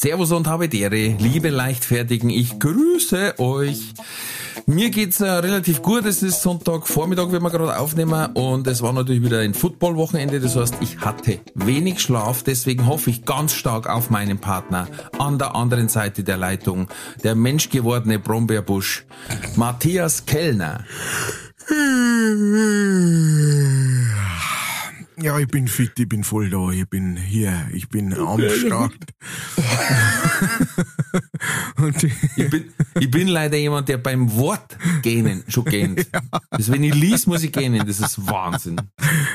Servus und habe Ehre, liebe Leichtfertigen, ich grüße euch. Mir geht's äh, relativ gut. Es ist Sonntagvormittag, wenn wir gerade aufnehmen und es war natürlich wieder ein Footballwochenende. Das heißt, ich hatte wenig Schlaf. Deswegen hoffe ich ganz stark auf meinen Partner an der anderen Seite der Leitung, der menschgewordene Brombeerbusch, Matthias Kellner. Ja, ich bin fit, ich bin voll da, ich bin hier, ich bin am Start. Ich, bin, ich bin leider jemand, der beim Wort gähnen schon gähnt. Das, wenn ich lies, muss ich gähnen. Das ist Wahnsinn.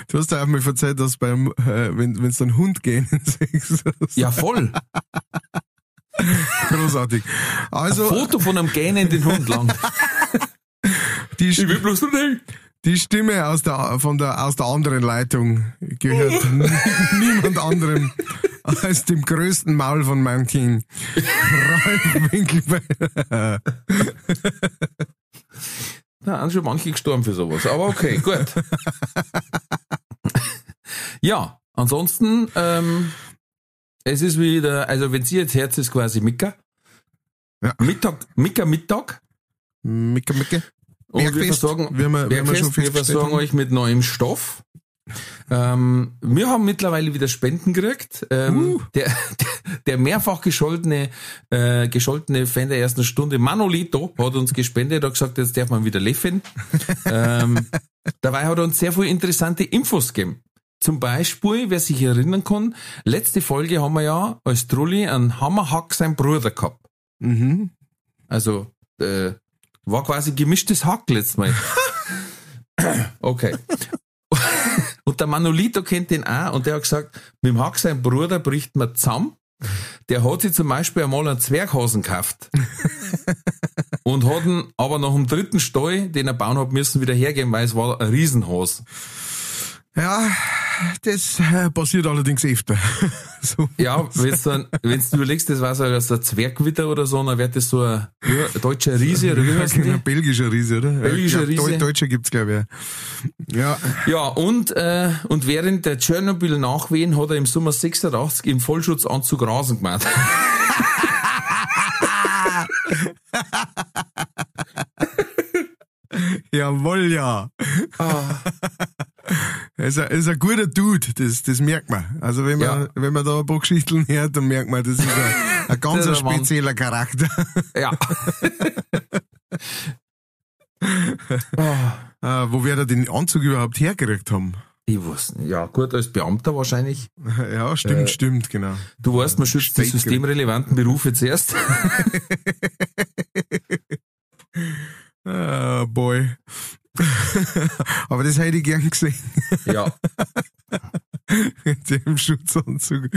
du hast ja auch mal erzählt, dass beim, äh, wenn wenn's einen Hund gehen siehst, Ja, voll. großartig. Also, Foto von einem gähnenden Hund lang. die, Ich will bloß nicht. Die Stimme aus der, von der, aus der anderen Leitung gehört n- niemand anderem als dem größten Maul von meinem King. Ralf Winkelbeiner. Da sind schon manche gestorben für sowas. Aber okay, gut. ja, ansonsten, ähm, es ist wieder, also wenn sie jetzt Herz ist quasi Mika. Ja. Mittag, Mika Mittag. Micke, Micke. Und wir Bergfest, versorgen, wie wir- wie wir Bergfest, schon wir versorgen haben. euch mit neuem Stoff. Ähm, wir haben mittlerweile wieder Spenden gekriegt. Ähm, Uh. der, der, der mehrfach gescholtene, äh, gescholtene Fan der ersten Stunde, Manolito, hat uns gespendet, hat gesagt, jetzt darf man wieder leffen. ähm, dabei hat er uns sehr viele interessante Infos gegeben. Zum Beispiel, wer sich erinnern kann, letzte Folge haben wir ja als Trulli einen Hammerhack sein Bruder gehabt. Mhm. Also, äh, war quasi gemischtes Hack letztes Mal. okay. Und der Manolito kennt den auch und der hat gesagt, mit dem Hack sein Bruder bricht man zusammen. Der hat sich zum Beispiel einmal einen Zwerghasen gekauft. und hat ihn aber nach dem dritten Stall, den er bauen hat müssen, wieder hergeben, weil es war ein Riesenhas. Ja, das äh, passiert allerdings öfter. so. Ja, wenn's du überlegst, das war so ein Zwergwitter oder so, dann wird das so ein, ja, ein deutscher Riese oder wie heißt Ein die? belgischer Riese, oder? Belgischer glaub, Riese. Deu- Deutscher gibt's, glaube ich. Ja. Ja, und, äh, und während der Tschernobyl-Nachwehen hat er im Sommer 86 im Vollschutzanzug Rasen gemacht. Jawohl, ja. Ah. Er ist ein, er ist ein guter Dude, das, das merkt man. Also wenn man, Ja. wenn man da ein paar Geschichten hört, dann merkt man, das ist ein, ein ganz ein spezieller Charakter. Ja. Ah, Äh, wo wir da den Anzug überhaupt hergekriegt haben. ich wusste nicht. Ja, gut, als Beamter wahrscheinlich. Ja, stimmt, Äh, stimmt, genau. Du weißt, man schützt die Steak- systemrelevanten Berufe zuerst. Ah, boy. Aber das hätte ich gern gesehen. ja. Mit dem Schutzanzug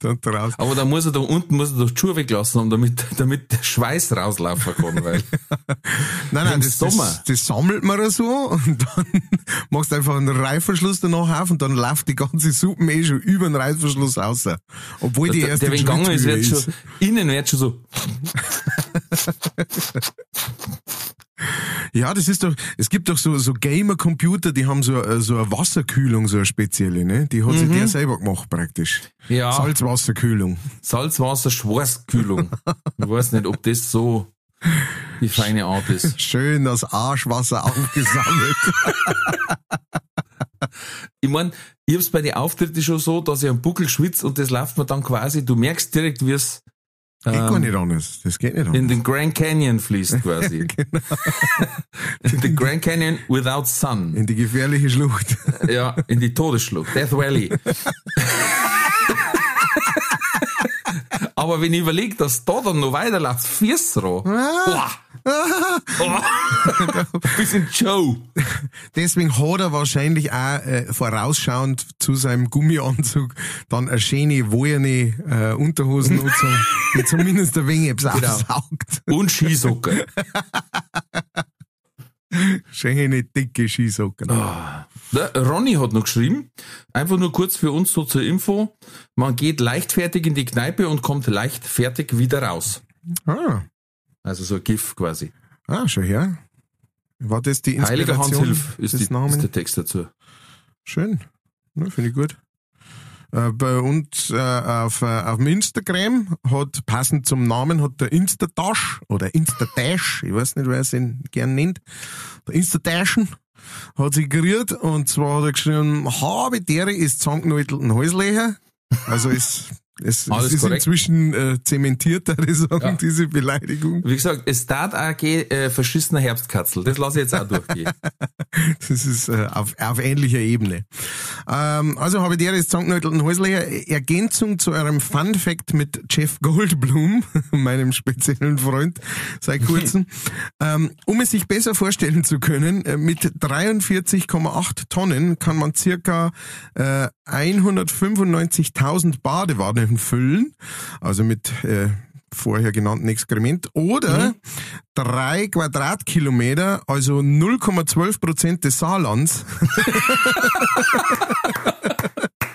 da draußen. Aber da muss er da unten muss er doch die Schuhe weglassen, haben, damit, damit der Schweiß rauslaufen kann, weil. Nein, nein, das, das, das sammelt man so und dann machst du einfach einen Reißverschluss danach auf und dann läuft die ganze Suppe eh schon über den Reißverschluss raus. Obwohl die der, erst der in wenn gegangen ist, wird schon, innen wird schon so. Ja, das ist doch, es gibt doch so, so Gamer-Computer, die haben so, äh, so eine Wasserkühlung, so eine spezielle, ne? Die hat sich der selber gemacht praktisch. Mhm. Ja. Salzwasserkühlung. Salzwasser-Schwarzkühlung. Ich weiß nicht, ob das so die feine Art ist. Schön das Arschwasser aufgesammelt. Ich mein, ich hab's bei den Auftritten schon so, dass ich am Buckel schwitze und das läuft mir dann quasi, du merkst direkt, wie es geht gar ähm, nicht anders. Das geht nicht in anders. den Grand Canyon fließt quasi. Genau. in den Grand Canyon without sun. In die gefährliche Schlucht. Ja, in die Todesschlucht, Death Valley. Aber wenn ich überlege, dass da dann noch weiterläuft, Fiersroh, boah, Oh. Bisschen Joe. Deswegen hat er wahrscheinlich auch äh, vorausschauend zu seinem Gummianzug dann eine schöne, wollene äh, Unterhosen so, die zumindest ein wenig Genau. aufsaugt. Und Skisocken. Schöne, dicke Skisocken. Der Ronny hat noch geschrieben, einfach nur kurz für uns so zur Info, man geht leichtfertig in die Kneipe und kommt leichtfertig wieder raus. Ah, Also so ein GIF quasi. ah, schon her. War das die Heiliger Hans Inspiration Hilf ist, die, ist der Text dazu. Schön. Ja, Finde ich gut. Äh, bei uns äh, auf, äh, auf dem Instagram hat, passend zum Namen, hat der Instatash oder Instatash, ich weiß nicht, wer es ihn gern nennt, der Instatashen, hat sich gerührt und zwar hat er geschrieben, habe dere ist zusammengenäutelten Häuslecher. Also es, es, ist korrekt. inzwischen äh, zementiert, würde ich sagen, Ja. diese Beleidigung. Wie gesagt, es tat AG äh, verschissener Herbstkatzel. Das lasse ich jetzt auch durchgehen. Das ist äh, auf, auf ähnlicher Ebene. Ähm, also habe ich dir jetzt zusammengenäutelten Häuslecher Ergänzung zu eurem Fun Fact mit Jeff Goldblum, meinem speziellen Freund seit kurzem. ähm, um es sich besser vorstellen zu können, äh, mit 43,8 Tonnen kann man circa äh, 195.000 Badewannen füllen, also mit äh, vorher genannten Exkrement, oder drei Quadratkilometer, also 0,12 Prozent des Saarlands.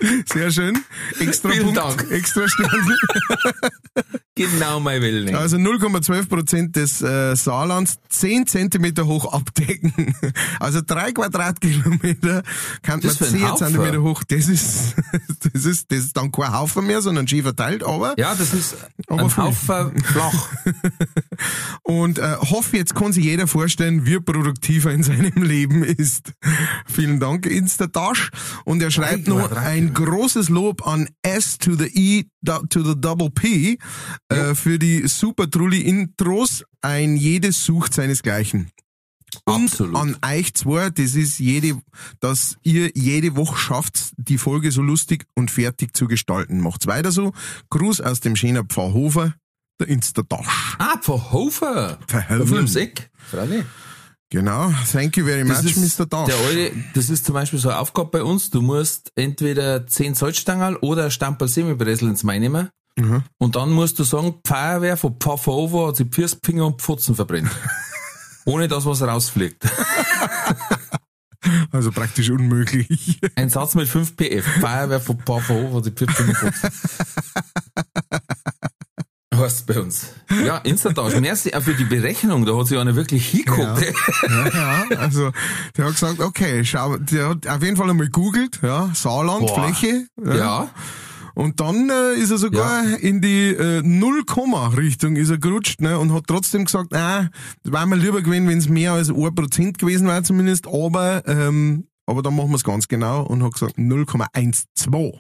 Sehr schön. Extra Vielen Punkt, Dank. extra Stern. genau mein Wille. Also 0,12 Prozent des äh, Saarlands 10 Zentimeter hoch abdecken. Also drei Quadratkilometer kann man Das ein 10 Haufen. Zentimeter hoch. Das ist, das ist, das ist dann kein Haufen mehr, sondern schön verteilt, aber Ja, das ist Aber ein. Haufen flach. Und äh, hoffe, jetzt kann sich jeder vorstellen, wie produktiv er in seinem Leben ist. Vielen Dank, Instatash. Und er schreibt noch ein großes Lob an S to the E to the double P äh, für die super Trulli Intros. Ein jedes sucht seinesgleichen. Und Absolut. an euch zwei, das ist jede, dass ihr jede Woche schafft, die Folge so lustig und fertig zu gestalten. Macht's weiter so. Gruß aus dem schöner Pfarrhofer, der Instatash. Ah. Von ums Eck. Freilich. Genau, thank you very much, Das ist, Mr. Dash. der alte, das ist zum Beispiel so eine Aufgabe bei uns. Du musst entweder 10 Salzstangerl oder ein Stamperl Semibresel ins Main nehmen. Mhm. Und dann musst du sagen, Feuerwehr von Pfafferhofer hat sich Pfirst, Finger und Pfotzen verbrennt. Ohne dass was rausfliegt. Also praktisch unmöglich. Ein Satz mit 5 PF. Feuerwehr von Pfafferhofer hat sich Pfirst, Finger und Pfotzen. Heißt bei uns. Ja, Instatasch. Merci auch für die Berechnung. Da hat sich einer wirklich hingeguckt. Ja, ja, also der hat gesagt, okay, schau, der hat auf jeden Fall einmal googelt, ja, Saarland, Boah. Fläche. Ja. Und dann äh, ist er sogar in die äh, Null-Komma-Richtung ist er gerutscht ne, und hat trotzdem gesagt, ah, das wäre mir lieber gewesen, wenn es mehr als 1% gewesen wäre zumindest, aber ähm, aber dann machen wir es ganz genau und hat gesagt 0,12.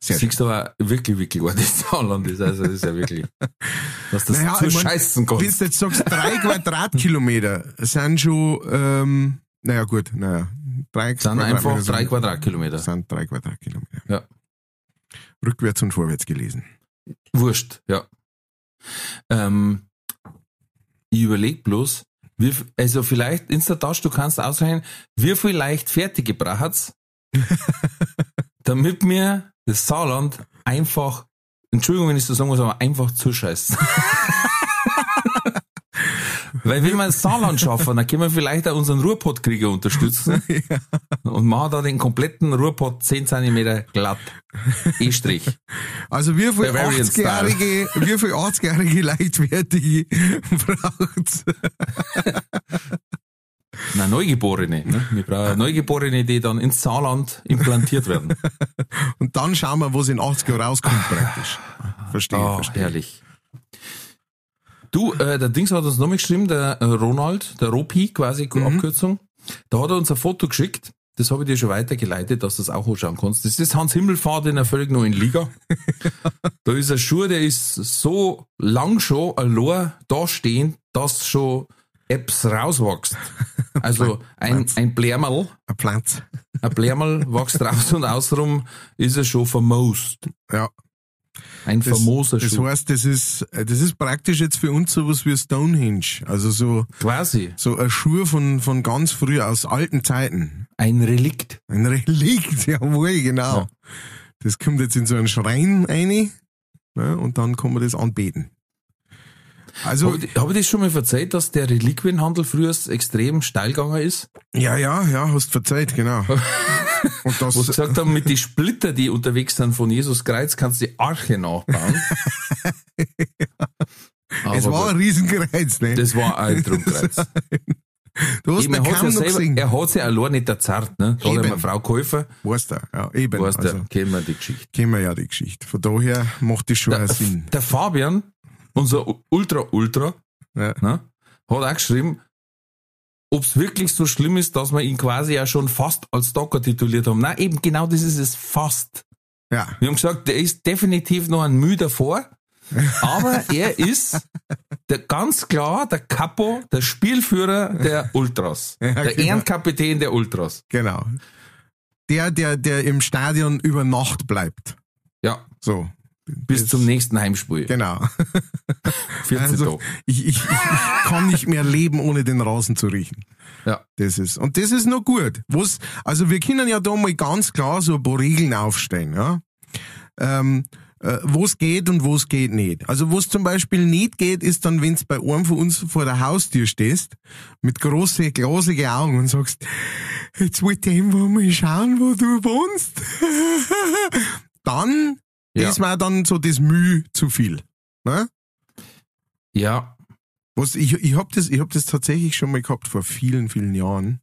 Sehr. Siehst du aber wirklich, wirklich ein das Saarland ist. Also, das ist ja wirklich, dass das zu ich mein, scheißen Wenn kannst. du jetzt sagst, drei Quadratkilometer sind schon, ähm, naja gut, naja, drei Sind einfach sind- drei Quadratkilometer. sind drei Quadratkilometer. Ja. Rückwärts und vorwärts gelesen. Wurscht, ja. Ähm, ich überleg bloß, wie, also vielleicht Instatasch, du kannst ausrechnen, wie viel Leichtfertige braucht's, damit mir das Saarland einfach, Entschuldigung, wenn ich so sagen muss, aber einfach zuscheißt. Weil wenn wir das Saarland schaffen, dann können wir vielleicht auch unseren Ruhrpottkrieger unterstützen und machen da den kompletten Ruhrpott 10 cm glatt. E-Strich. Also wie viel Bavarian 80-jährige, wie viel 80-jährige Leichtfertige braucht's? Na, Neugeborene. Ne? Wir brauchen Neugeborene, die dann ins Saarland implantiert werden. Und dann schauen wir, was in 80 Jahren rauskommt praktisch. Verstehe, Oh, verstehe. herrlich. Du, äh, der Dings hat uns noch mal geschrieben, der äh, Ronald, der Ropi quasi, Abkürzung. Da hat er uns ein Foto geschickt. Das habe ich dir schon weitergeleitet, dass du das auch anschauen kannst. Das ist Hans Himmelfahrt in der völlig neuen Liga. da ist ein Schuh, der ist so lang schon allein da stehen, dass schon Apps rauswächst. Also ein, ein Blärmerl, Ein Platz. ein Blärmerl wächst raus und außenrum ist er schon vermoost. Ja. Ein Das, famoser das Schuh. heißt, das ist, das ist praktisch jetzt für uns sowas wie Stonehenge. Also so, Quasi. so ein Schuh von, von ganz früh aus alten Zeiten. Ein Relikt. Ein Relikt, jawohl, genau. Ja. Das kommt jetzt in so einen Schrein rein ne, und dann kann man das anbeten. Also, Habe ich, hab ich das schon mal verzeiht, dass der Reliquienhandel früher extrem steil gegangen ist? ja, ja, ja, hast verzeiht, genau. Und das, Wo sie gesagt haben, mit die Splitter, die unterwegs sind von Jesus Kreuz, kannst du die Arche nachbauen. es Aber war ein Riesenkreuz, ne? das war ein Drum-Kreuz. du hast Eben, den er hat ja noch selber, er hat ja allein nicht erzerrt, ne? Da hat Eben. eine Frau geholfen, Weißt du, ja, eben. weißt also, du, kennen wir die Geschichte. kennen wir ja die Geschichte. Von daher macht das schon Der, einen Sinn. der Fabian, unser Ultra Ultra, Ja. ne, hat auch geschrieben, ob es wirklich so schlimm ist, dass wir ihn quasi ja schon fast als Stalker tituliert haben. Nein, eben genau das ist es fast. ja, Wir haben gesagt, der ist definitiv noch ein Mühe davor, aber er ist der, ganz klar der Capo, der Spielführer der Ultras. Ja, der genau. Ehrenkapitän der Ultras. genau. Der, der, der im Stadion über Nacht bleibt. Ja, So. Bis Das- zum nächsten Heimspiel. Genau. 14 Also, Tage. ich, ich, ich, kann nicht mehr leben, ohne den Rasen zu riechen. Ja. Das ist, und das ist noch gut. Was, also wir können ja da mal ganz klar so ein paar Regeln aufstellen, ja. Ähm, äh, wo's geht und wo's geht nicht. Also wo's zum Beispiel nicht geht, ist dann, wenn's bei einem von uns vor der Haustür stehst, mit große, glasige Augen und sagst, jetzt wollte ich einfach mal schauen, wo du wohnst. dann Ja. ist mir dann so das Mühe zu viel. Ne? Ja, Was, ich, ich hab das, ich hab das tatsächlich schon mal gehabt vor vielen, vielen Jahren.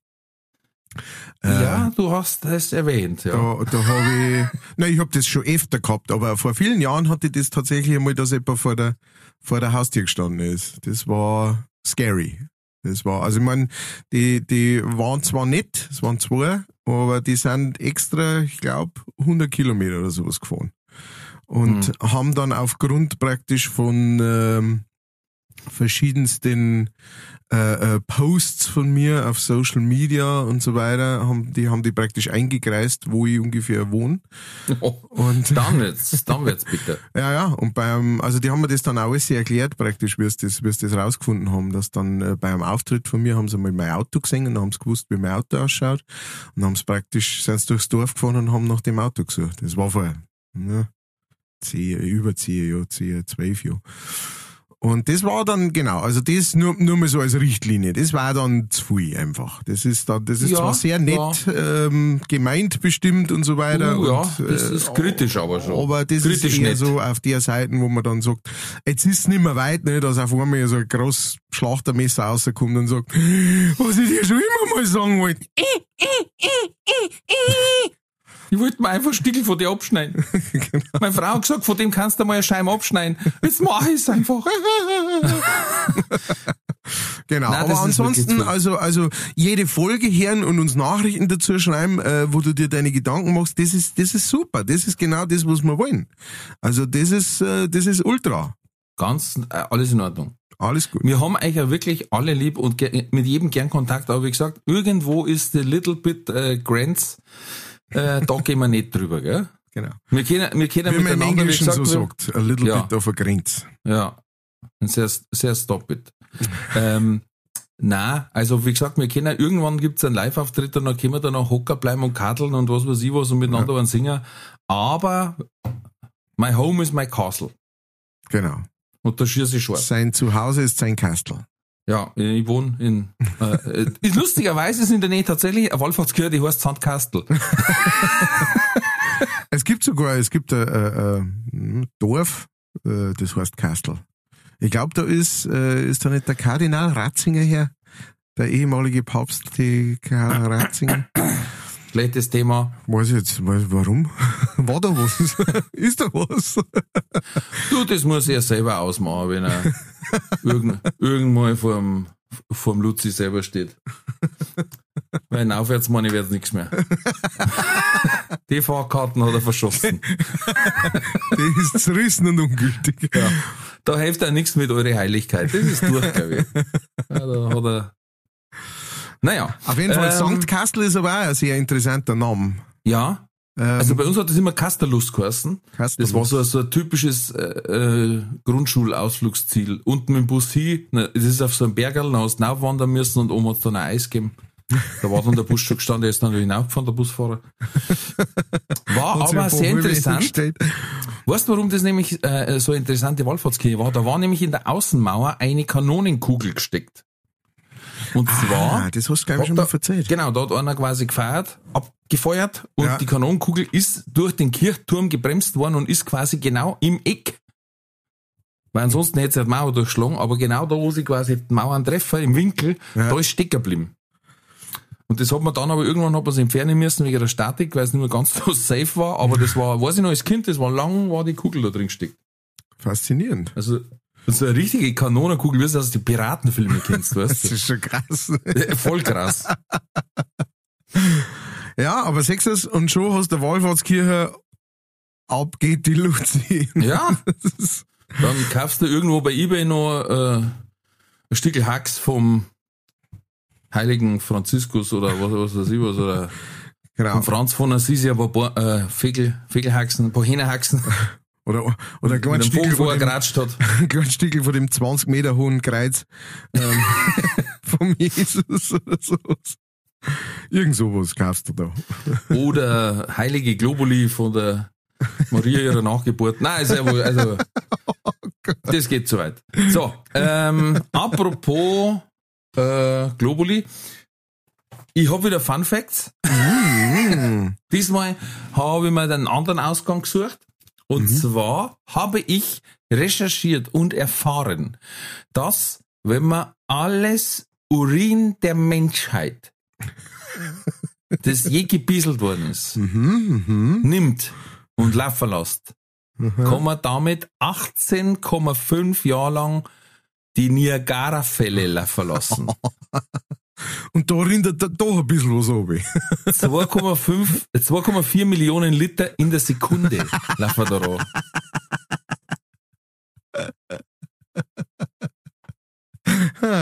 Äh, ja, du hast es erwähnt, ja. Da, da habe ich, nein, ich hab das schon öfter gehabt, aber vor vielen Jahren hatte ich das tatsächlich einmal, dass jemand vor der, vor der Haustür gestanden ist. Das war scary. Das war, also ich mein, die, die waren zwar nett, es waren zwei, aber die sind extra, ich glaube, 100 Kilometer oder sowas gefahren. Und haben dann aufgrund praktisch von ähm, verschiedensten äh, äh, Posts von mir auf Social Media und so weiter, haben die, haben die praktisch eingekreist, wo ich ungefähr wohne. Und Dann wird's, dann wird's bitte. ja, ja, und beim, also die haben mir das dann auch alles erklärt, praktisch, wie sie das, wie sie das rausgefunden haben, dass dann äh, beim Auftritt von mir haben sie mal mein Auto gesehen und haben sie gewusst, wie mein Auto ausschaut und haben sie praktisch, sind durchs Dorf gefahren und haben nach dem Auto gesucht. Das war vor, ja, zehn, über zehn Jahre, zehn, zwölf Jahre. Und das war dann, genau, also das nur, nur mal so als Richtlinie, das war dann zu viel einfach. Das ist dann, das ist Ja, zwar sehr nett ähm, gemeint bestimmt und so weiter. Uh, ja, und, das äh, ist kritisch aber schon. aber das kritisch ist eher nett. so auf der Seite, wo man dann sagt, jetzt ist es nicht mehr weit, ne, dass auf einmal so ein großes Schlachtermesser rauskommt und sagt, was ich dir schon immer mal sagen wollte. Ich wollte mir einfach Stickel von dir abschneiden. Genau. Meine Frau hat gesagt, von dem kannst du mal eine Scheibe abschneiden. Jetzt mach ich es einfach. Genau, Nein, aber ansonsten, also, also jede Folge hören und uns Nachrichten dazu schreiben, äh, wo du dir deine Gedanken machst, das ist, das ist super. Das ist genau das, was wir wollen. Also das ist, äh, das ist ultra. Ganz, äh, alles in Ordnung. Alles gut. Wir haben euch ja wirklich alle lieb und mit jedem gern Kontakt, aber wie gesagt, irgendwo ist the little bit äh, Grants, äh, da gehen wir nicht drüber, gell? Genau. Wir können, wir können Wie man im Englischen gesagt, so sagt, a little Ja. bit of a Grenz. Ja, sehr, sehr stop it. ähm, na, also wie gesagt, wir können irgendwann gibt's einen Live-Auftritt und dann können wir da noch hocker bleiben und karteln und was weiß ich was und miteinander ja. singen. Aber my home is my castle. Genau. Und da schieße ich scharf. Sein Zuhause ist sein Kastel. Ja, ich wohne in. Äh, äh, ist lustigerweise ist in der Nähe tatsächlich eine Wallfahrtskirche, die heißt Sandkastel. Es gibt sogar, es gibt ein, ein, ein Dorf, äh, das heißt Kastel. Ich glaube, da ist, äh, ist da nicht der Kardinal Ratzinger her, der ehemalige Papst, die Karl Ratzinger. Schlechtes Thema. Weiß ich jetzt, weiß, warum? War da was? ist da was? Du, das muss er selber ausmachen, wenn er irgend, irgendwann vorm, vorm Luzi selber steht. Weil ein Aufwärtsmann wird's nichts mehr. Die Fahrkarten hat er verschossen. Die ist zerrissen und ungültig. Ja. Da hilft er nichts mit eure Heiligkeit. Das ist durch, glaube ich. Ja, da hat er. Naja. Auf jeden Fall, Ähm, St. Kastel ist aber auch ein sehr interessanter Name. Ja, Also bei uns hat das immer Kasterlust geheißen. Kasterlust. Das war so, so ein typisches äh, äh, Grundschulausflugsziel. Unten mit dem Bus hin, na, das ist auf so einem Bergerl, dann hast du wandern müssen und oben hat es dann ein Eis gegeben. Da war dann der Bus schon gestanden, der ist dann hinaufgefahren, der Busfahrer. War aber sehr interessant. Weißt du, warum das nämlich äh, so eine interessante Wallfahrtskirche war? Da war nämlich in der Außenmauer eine Kanonenkugel gesteckt. Und zwar... Ah, das hast du, glaube ich, schon da, mal erzählt. Genau, da hat einer quasi gefeiert, abgefeuert und Ja. die Kanonenkugel ist durch den Kirchturm gebremst worden und ist quasi genau im Eck. Weil ansonsten hätte sie die Mauer durchschlagen, aber genau da, wo sie quasi die Mauern treffen, im Winkel, Ja. da ist stecken geblieben. Und das hat man dann aber irgendwann hat man es entfernen müssen wegen der Statik, weil es nicht mehr ganz so safe war, aber das war, weiß ich noch als Kind, das war lang, war die Kugel da drin gesteckt. Faszinierend. Also, so eine richtige Kanonenkugel, wie du das aus den Piratenfilmen kennst, Das weißt ist schon krass. du? Voll krass. Ja, aber sechstes und schon hast der Wallfahrtskirche ab geht die Luzi. Ja. Das ist, Dann kaufst du irgendwo bei Ebay noch äh, ein Stückel Hax vom heiligen Franziskus oder was, was weiß ich was, oder genau. Franz von Assisi, aber ein paar äh, Fegel, Fegelhaxen, ein paar Hähnerhaxen, Oder, oder ein kleines von, vorher dem, geratscht hat. ein kleines Stückel von dem 20 Meter hohen Kreuz ähm, vom Jesus oder sowas. Irgend sowas kaufst du da. Oder heilige Globuli von der Maria ihrer Nachgeburt. Nein, ist ja wohl, also, das geht zu weit. So, ähm, apropos äh, Globuli. Ich habe wieder Fun Facts. Diesmal habe ich mir den anderen Ausgang gesucht. Und zwar habe ich recherchiert und erfahren, dass wenn man alles Urin der Menschheit, das je gebieselt worden ist, nimmt und laufen lässt, kann man damit 18,5 Jahre lang die Niagara-Fälle laufen lassen. Und da rinnt da doch ein bisschen was ab. 2,5, 2,4 Millionen Liter in der Sekunde laufen da ran.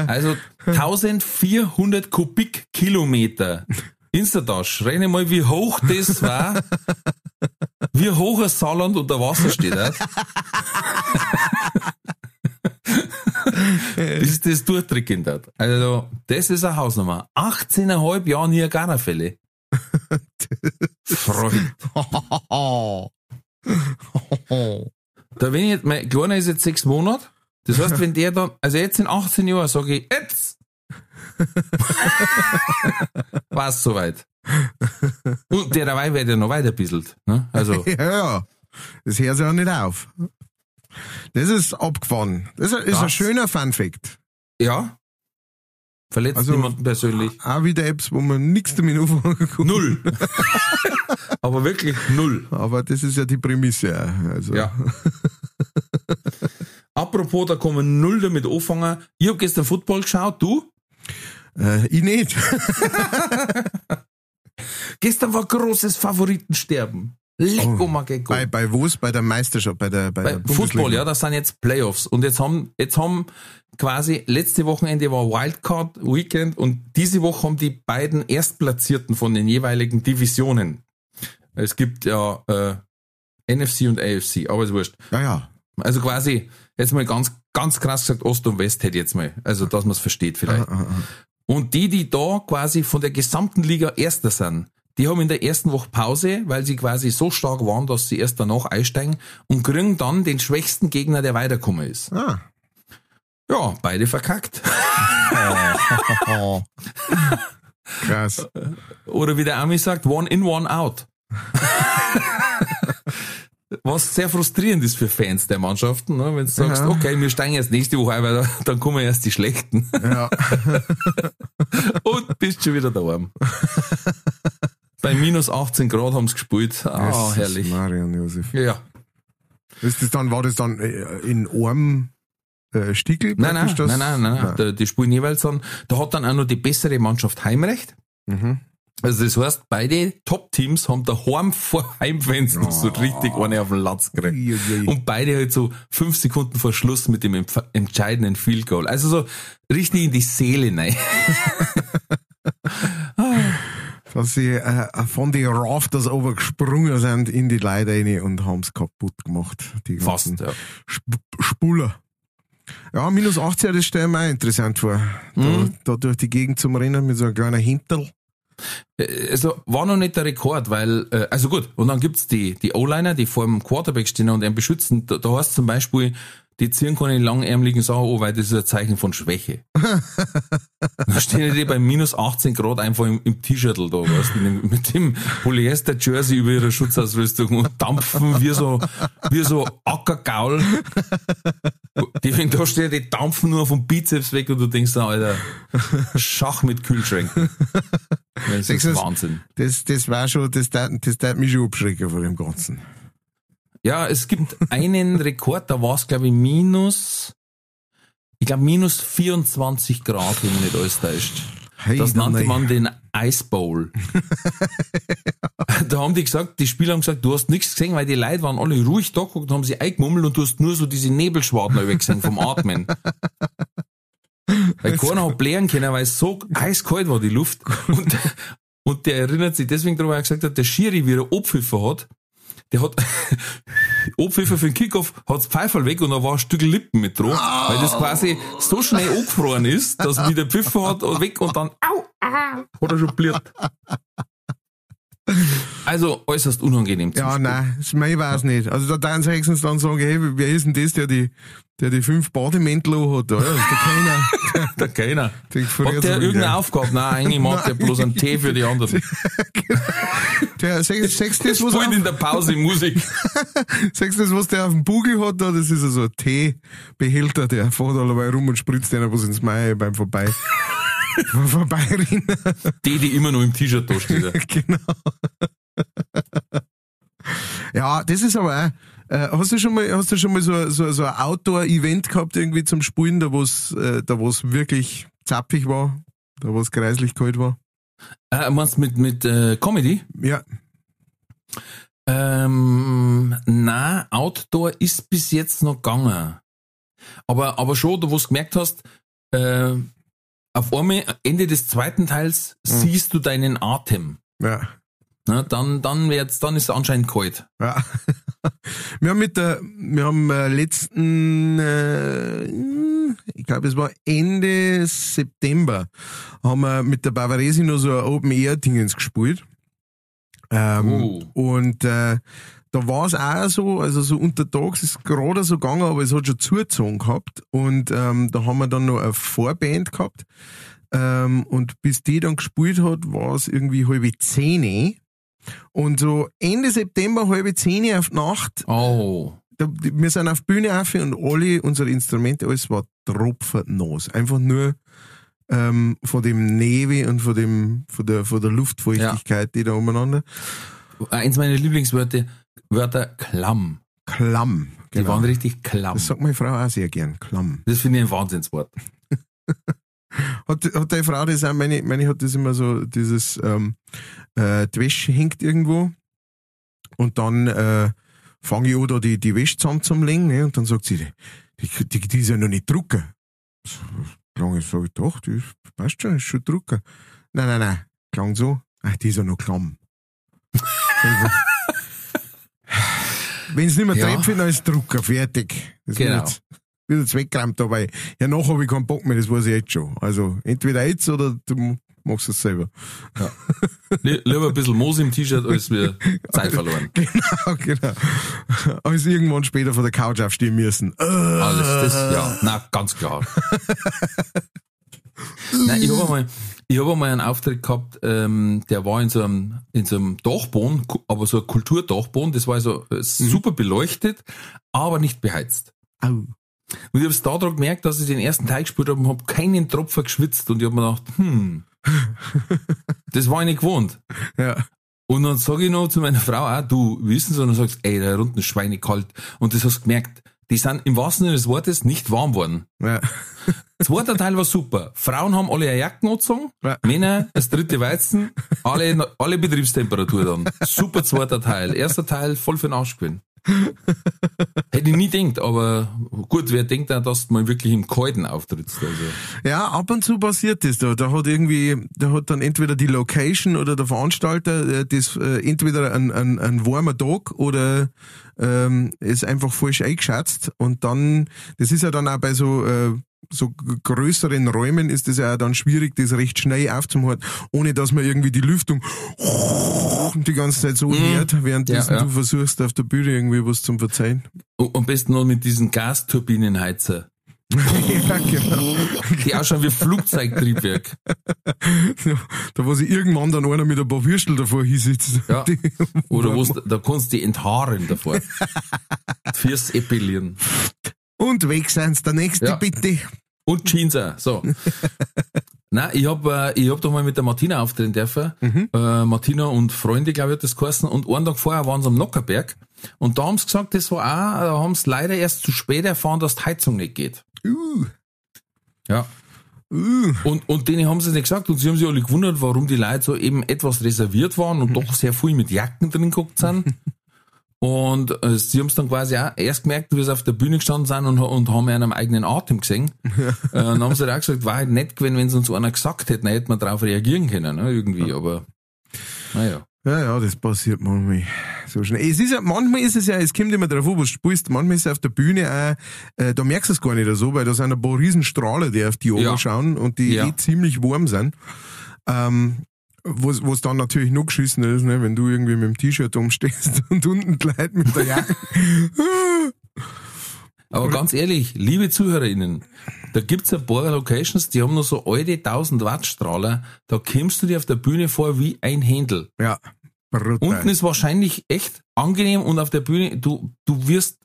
Also 1400 Kubikkilometer Instatasch. Rechne mal, wie hoch das war. Wie hoch ein Saarland unter Wasser steht. Äh? Bis das durchdrücken hat. Also, das ist eine Hausnummer. 18,5 Jahre Niagara-Fälle. Freund. Da wenn ich jetzt, mein Kleiner ist jetzt sechs Monate. Das heißt, wenn der dann, also jetzt in 18 Jahren sage ich, jetzt! War es soweit. Und der dabei wird ja noch weiter bisselt. Ne? Also, ja, ja. Das hört sich ja nicht auf. Das ist abgefahren. Das ist, ist ein Das- schöner Fun-Fact. ja. Verletzt Also- niemanden persönlich. Auch wieder Apps, wo man nichts damit anfangen kann. Null. Aber wirklich null. Aber das ist ja die Prämisse. Also. Ja. Apropos, da man null damit anfangen. Ich habe gestern Football geschaut, du? Äh, ich nicht. Gestern war großes Favoritensterben. Lecko Oh, Mageko. Bei, bei wo's? Bei der Meisterschaft, bei der, bei, Bei der. Football, ja, das sind jetzt Playoffs. Und jetzt haben, jetzt haben quasi, letzte Wochenende war Wildcard Weekend und diese Woche haben die beiden Erstplatzierten von den jeweiligen Divisionen. Es gibt ja äh, NFC und AFC, aber ist wurscht. Ja, ja. Also quasi, jetzt mal ganz, ganz krass gesagt, Ost und West hätte jetzt mal. Also, dass man es versteht vielleicht. Ah, ah, ah. Und die, die da quasi von der gesamten Liga Erster sind, die haben in der ersten Woche Pause, weil sie quasi so stark waren, dass sie erst danach einsteigen und kriegen dann den schwächsten Gegner, der weitergekommen ist. Ah. Ja, beide verkackt. Oh. Krass. Oder wie der Ami sagt, one in, one out. Was sehr frustrierend ist für Fans der Mannschaften, ne? wenn du sagst, Ja. okay, wir steigen jetzt nächste Woche ein, weil da- dann kommen erst die Schlechten. Ja. Und bist schon wieder daheim. Bei minus 18 Grad haben sie gespielt. Ah, Jesus, herrlich. Marian Josef. Ja. Ist das dann, war das dann äh, in einem äh, Stickel? Nein, nein, das? nein, nein, nein, nein. Da- Die spielen jeweils dann. Da hat dann auch noch die bessere Mannschaft Heimrecht. Mhm. Also das heißt, beide Top-Teams haben daheim vor Heimfenster so richtig eine auf den Latz gekriegt. Uiuiui. Und beide halt so fünf Sekunden vor Schluss mit dem entscheidenden Field Goal. Also so richtig in die Seele rein. dass sie äh, von den Rafters gesprungen sind in die Leute rein und haben es kaputt gemacht. Die ganzen Fast, ja. Sp Spuler. Ja, minus 18, das stelle ich mir auch interessant vor. Da, Mhm. da durch die Gegend zum Rennen mit so einem kleinen Hinterl. Äh, Also war noch nicht der Rekord, weil, äh, also gut, und dann gibt's die, die O-Liner, die vor dem Quarterback stehen und ihn beschützen. Da, da heißt zum Beispiel, die ziehen keine langärmeligen Sachen an, weil das ist ein Zeichen von Schwäche. da stehen die bei minus 18 Grad einfach im, im T-Shirtel da, weißt du, mit dem- Polyester-Jersey über ihre Schutzausrüstung und dampfen wie so, wie so Ackergaul. Die, wenn da stehen, die dampfen nur vom Bizeps weg und du denkst dann, Alter, Schach mit Kühlschränken. Das ist? Wahnsinn. Das, das war schon, das das tat mich schon abschrecken vor dem Ganzen. Ja, es gibt einen Rekord, da war es, glaube ich, minus, ich glaube, minus 24 Grad, wenn mich nicht alles täuscht. Hey, Das da nannte man den Ice Bowl. da haben die gesagt, die Spieler haben gesagt, du hast nichts gesehen, weil die Leute waren alle ruhig da geguckt, haben sie eingemummelt und du hast nur so diese Nebelschwaden über gesehen vom Atmen. Weil keiner hat blären können, weil es so eiskalt war, die Luft. Und, und der erinnert sich deswegen daran, weil er gesagt hat, der Schiri, wie er Abpfiffer hat, der hat Abpfiffer für den Kickoff, hat's Pfeifel weg und da war ein Stück Lippen mit drauf, weil das quasi so schnell angefroren ist, dass wie der Pfiffer hat und weg und dann au, ah, hat er schon bliert. Also äußerst unangenehm. Ja, Spielen. nein, das mein weiß nicht. Also da dann sie höchstens dann sagen, hey, wer ist denn das, der die, der die fünf Bademäntel hat? Das ist der keiner. Der keiner. Hat der irgendeine? Aufgabe? Nein, eigentlich macht der bloß einen Tee für die anderen. Der, sechs, sechs das, was auf, in der Pause Musik. sechs das, was der auf dem Bugel hat, da, das ist so ein Teebehälter, der fährt allebei rum und spritzt einer was ins Mai beim Vorbei. Vorbeirennen. Die, die immer noch im T-Shirt da steht. genau. ja, das ist aber auch, äh, hast du schon mal, hast du schon mal so, so, so ein Outdoor-Event gehabt irgendwie zum Spielen, da wo's, äh, da wo's wirklich zappig war, da wo's kreislich kalt war? Äh, meinst du mit, mit äh, Comedy? Ja, Ähm, na, Outdoor ist bis jetzt noch gegangen. Aber, aber schon, da wo du gemerkt hast, äh, auf einmal, Ende des zweiten Teils, siehst du deinen Atem. ja. Na, dann, dann wird's, dann ist es anscheinend kalt. Ja. Wir haben mit der, wir haben äh, letzten, äh, ich glaube es war Ende September, haben wir mit der Bavaresi noch so ein Open Air Dingens gespielt. Ähm, Oh. Und äh, da war es auch so, also so untertags ist gerade so gegangen, aber es hat schon zugezogen gehabt. Und ähm, da haben wir dann noch eine Vorband gehabt. Ähm, und bis die dann gespielt hat, war es irgendwie halbe zehn. Und so Ende September, halbe zehn auf die Nacht, Oh. da, die- wir sind auf die Bühne auf und alle unsere Instrumente, alles war tropfennass. Einfach nur ähm, von dem Nebel und von, dem, von, der, von der Luftfeuchtigkeit, die da umeinander. Eins meiner Lieblingswörter, Wörter klamm. Klamm. Die Genau. waren richtig klamm. Das sagt meine Frau auch sehr gern. Klamm. Das finde ich ein Wahnsinnswort. Hat, hat deine Frau das auch, meine, meine hat das immer so, dieses, ähm, äh, die Wäsche hängt irgendwo und dann äh, fange ich an, da die, die Wäsche zusammenzulegen ne, und dann sagt sie, die, die, die ist ja noch nicht drucken. Klang sag ich, doch, die passt schon, ist schon drucken. Nein, nein, nein, klang so, ach, die ist ja noch klamm. Wenn es nicht mehr Ja. treffe, dann ist Drucker, fertig. Das Genau. wird jetzt, wird jetzt weggeräumt, aber ja, nachher habe ich keinen Bock mehr, das weiß ich jetzt schon. Also, entweder jetzt oder du machst es selber. Li- Lieber ein bisschen Moos im T-Shirt, als wir Zeit verloren. Genau, genau. Als irgendwann später von der Couch aufstehen müssen. Äh, Alles, das, ja, na, ganz klar. Nein, ich habe einmal, ich habe einmal einen Auftritt gehabt, ähm, der war in so einem, in so einem Dachboden, aber so ein Kulturdachboden, das war so äh, super beleuchtet, aber nicht beheizt. Au. Und ich habe es daran gemerkt, dass ich den ersten Teil gespielt habe und habe keinen Tropfen geschwitzt und ich habe mir gedacht, hm, das war ich nicht gewohnt. Ja. Und dann sage ich noch zu meiner Frau auch, du, denn so? Und dann sagst ey, da unten ist schweinekalt. Und das hast du gemerkt, die sind im wahrsten Sinne des Wortes nicht warm worden. Ja. Zweiter Teil war super. Frauen haben alle eine Jacken angezogen, Ja. Männer das dritte Weizen, alle, alle Betriebstemperatur dann. Super zweiter Teil. Erster Teil voll für den Arsch gewesen. Hätte ich nie gedacht, aber gut, wer denkt da, dass mal wirklich im Kalten auftrittst? Also. Ja, ab und zu passiert das da. Da hat irgendwie, da hat dann entweder die Location oder der Veranstalter äh, das äh, entweder ein, ein, ein warmer Tag oder ähm, ist einfach falsch eingeschätzt und dann, das ist ja dann auch bei so äh, so größeren Räumen ist es ja dann schwierig, das recht schnell aufzuhalten, ohne dass man irgendwie die Lüftung die ganze Zeit so hört, währenddessen Ja, ja. du versuchst auf der Bühne irgendwie was zum Verzeihen. Und Am besten noch mit diesen Gasturbinenheizer, ja, genau. die ausschauen wie Flugzeugtriebwerk. Da wo sich irgendwann dann einer mit ein paar Würstel davor hinsitzt. Ja. Oder wo da kannst du die enthaaren davor. Fürs Epilieren. Und weg sind's, der nächste Ja. bitte. Und Jeans auch. So. Nein, ich hab, äh, ich hab da mal mit der Martina auftreten dürfen. Äh, Martina und Freunde, glaube ich, hat das geheißen. Und einen Tag vorher waren sie am Nockerberg. Und da haben sie gesagt, das war auch, da haben sie leider erst zu spät erfahren, dass die Heizung nicht geht. Uh, Ja. uh. Und, und denen haben sie nicht gesagt. Und sie haben sich alle gewundert, warum die Leute so eben etwas reserviert waren und doch sehr viel mit Jacken drin geguckt sind. Und äh, sie haben es dann quasi auch erst gemerkt, wie sie auf der Bühne gestanden sind und, und haben einen eigenen Atem gesehen. äh, dann haben sie halt auch gesagt, war halt nett gewesen, wenn sie uns einer gesagt hätten, dann hätte man darauf reagieren können, ne, irgendwie, aber naja. Ja, ja, das passiert manchmal so schnell. Es ist ja, manchmal ist es ja, es kommt immer drauf an, was du spielst. Manchmal ist es auf der Bühne auch, äh, da merkst du es gar nicht so, weil da sind ein paar Riesenstrahler, die auf die Ja. Augen schauen und die Ja. eh ziemlich warm sind. Ähm, was, was dann natürlich noch geschissen ist, ne, wenn du irgendwie mit dem T-Shirt umstehst und unten Leute mit der Jacke. Aber ganz ehrlich, liebe ZuhörerInnen, da gibt's ein paar Locations, die haben noch so alte 1000 Watt Strahler, da kommst du dir auf der Bühne vor wie ein Händel. ja, brutal. Unten ist wahrscheinlich echt angenehm und auf der Bühne, du, du wirst,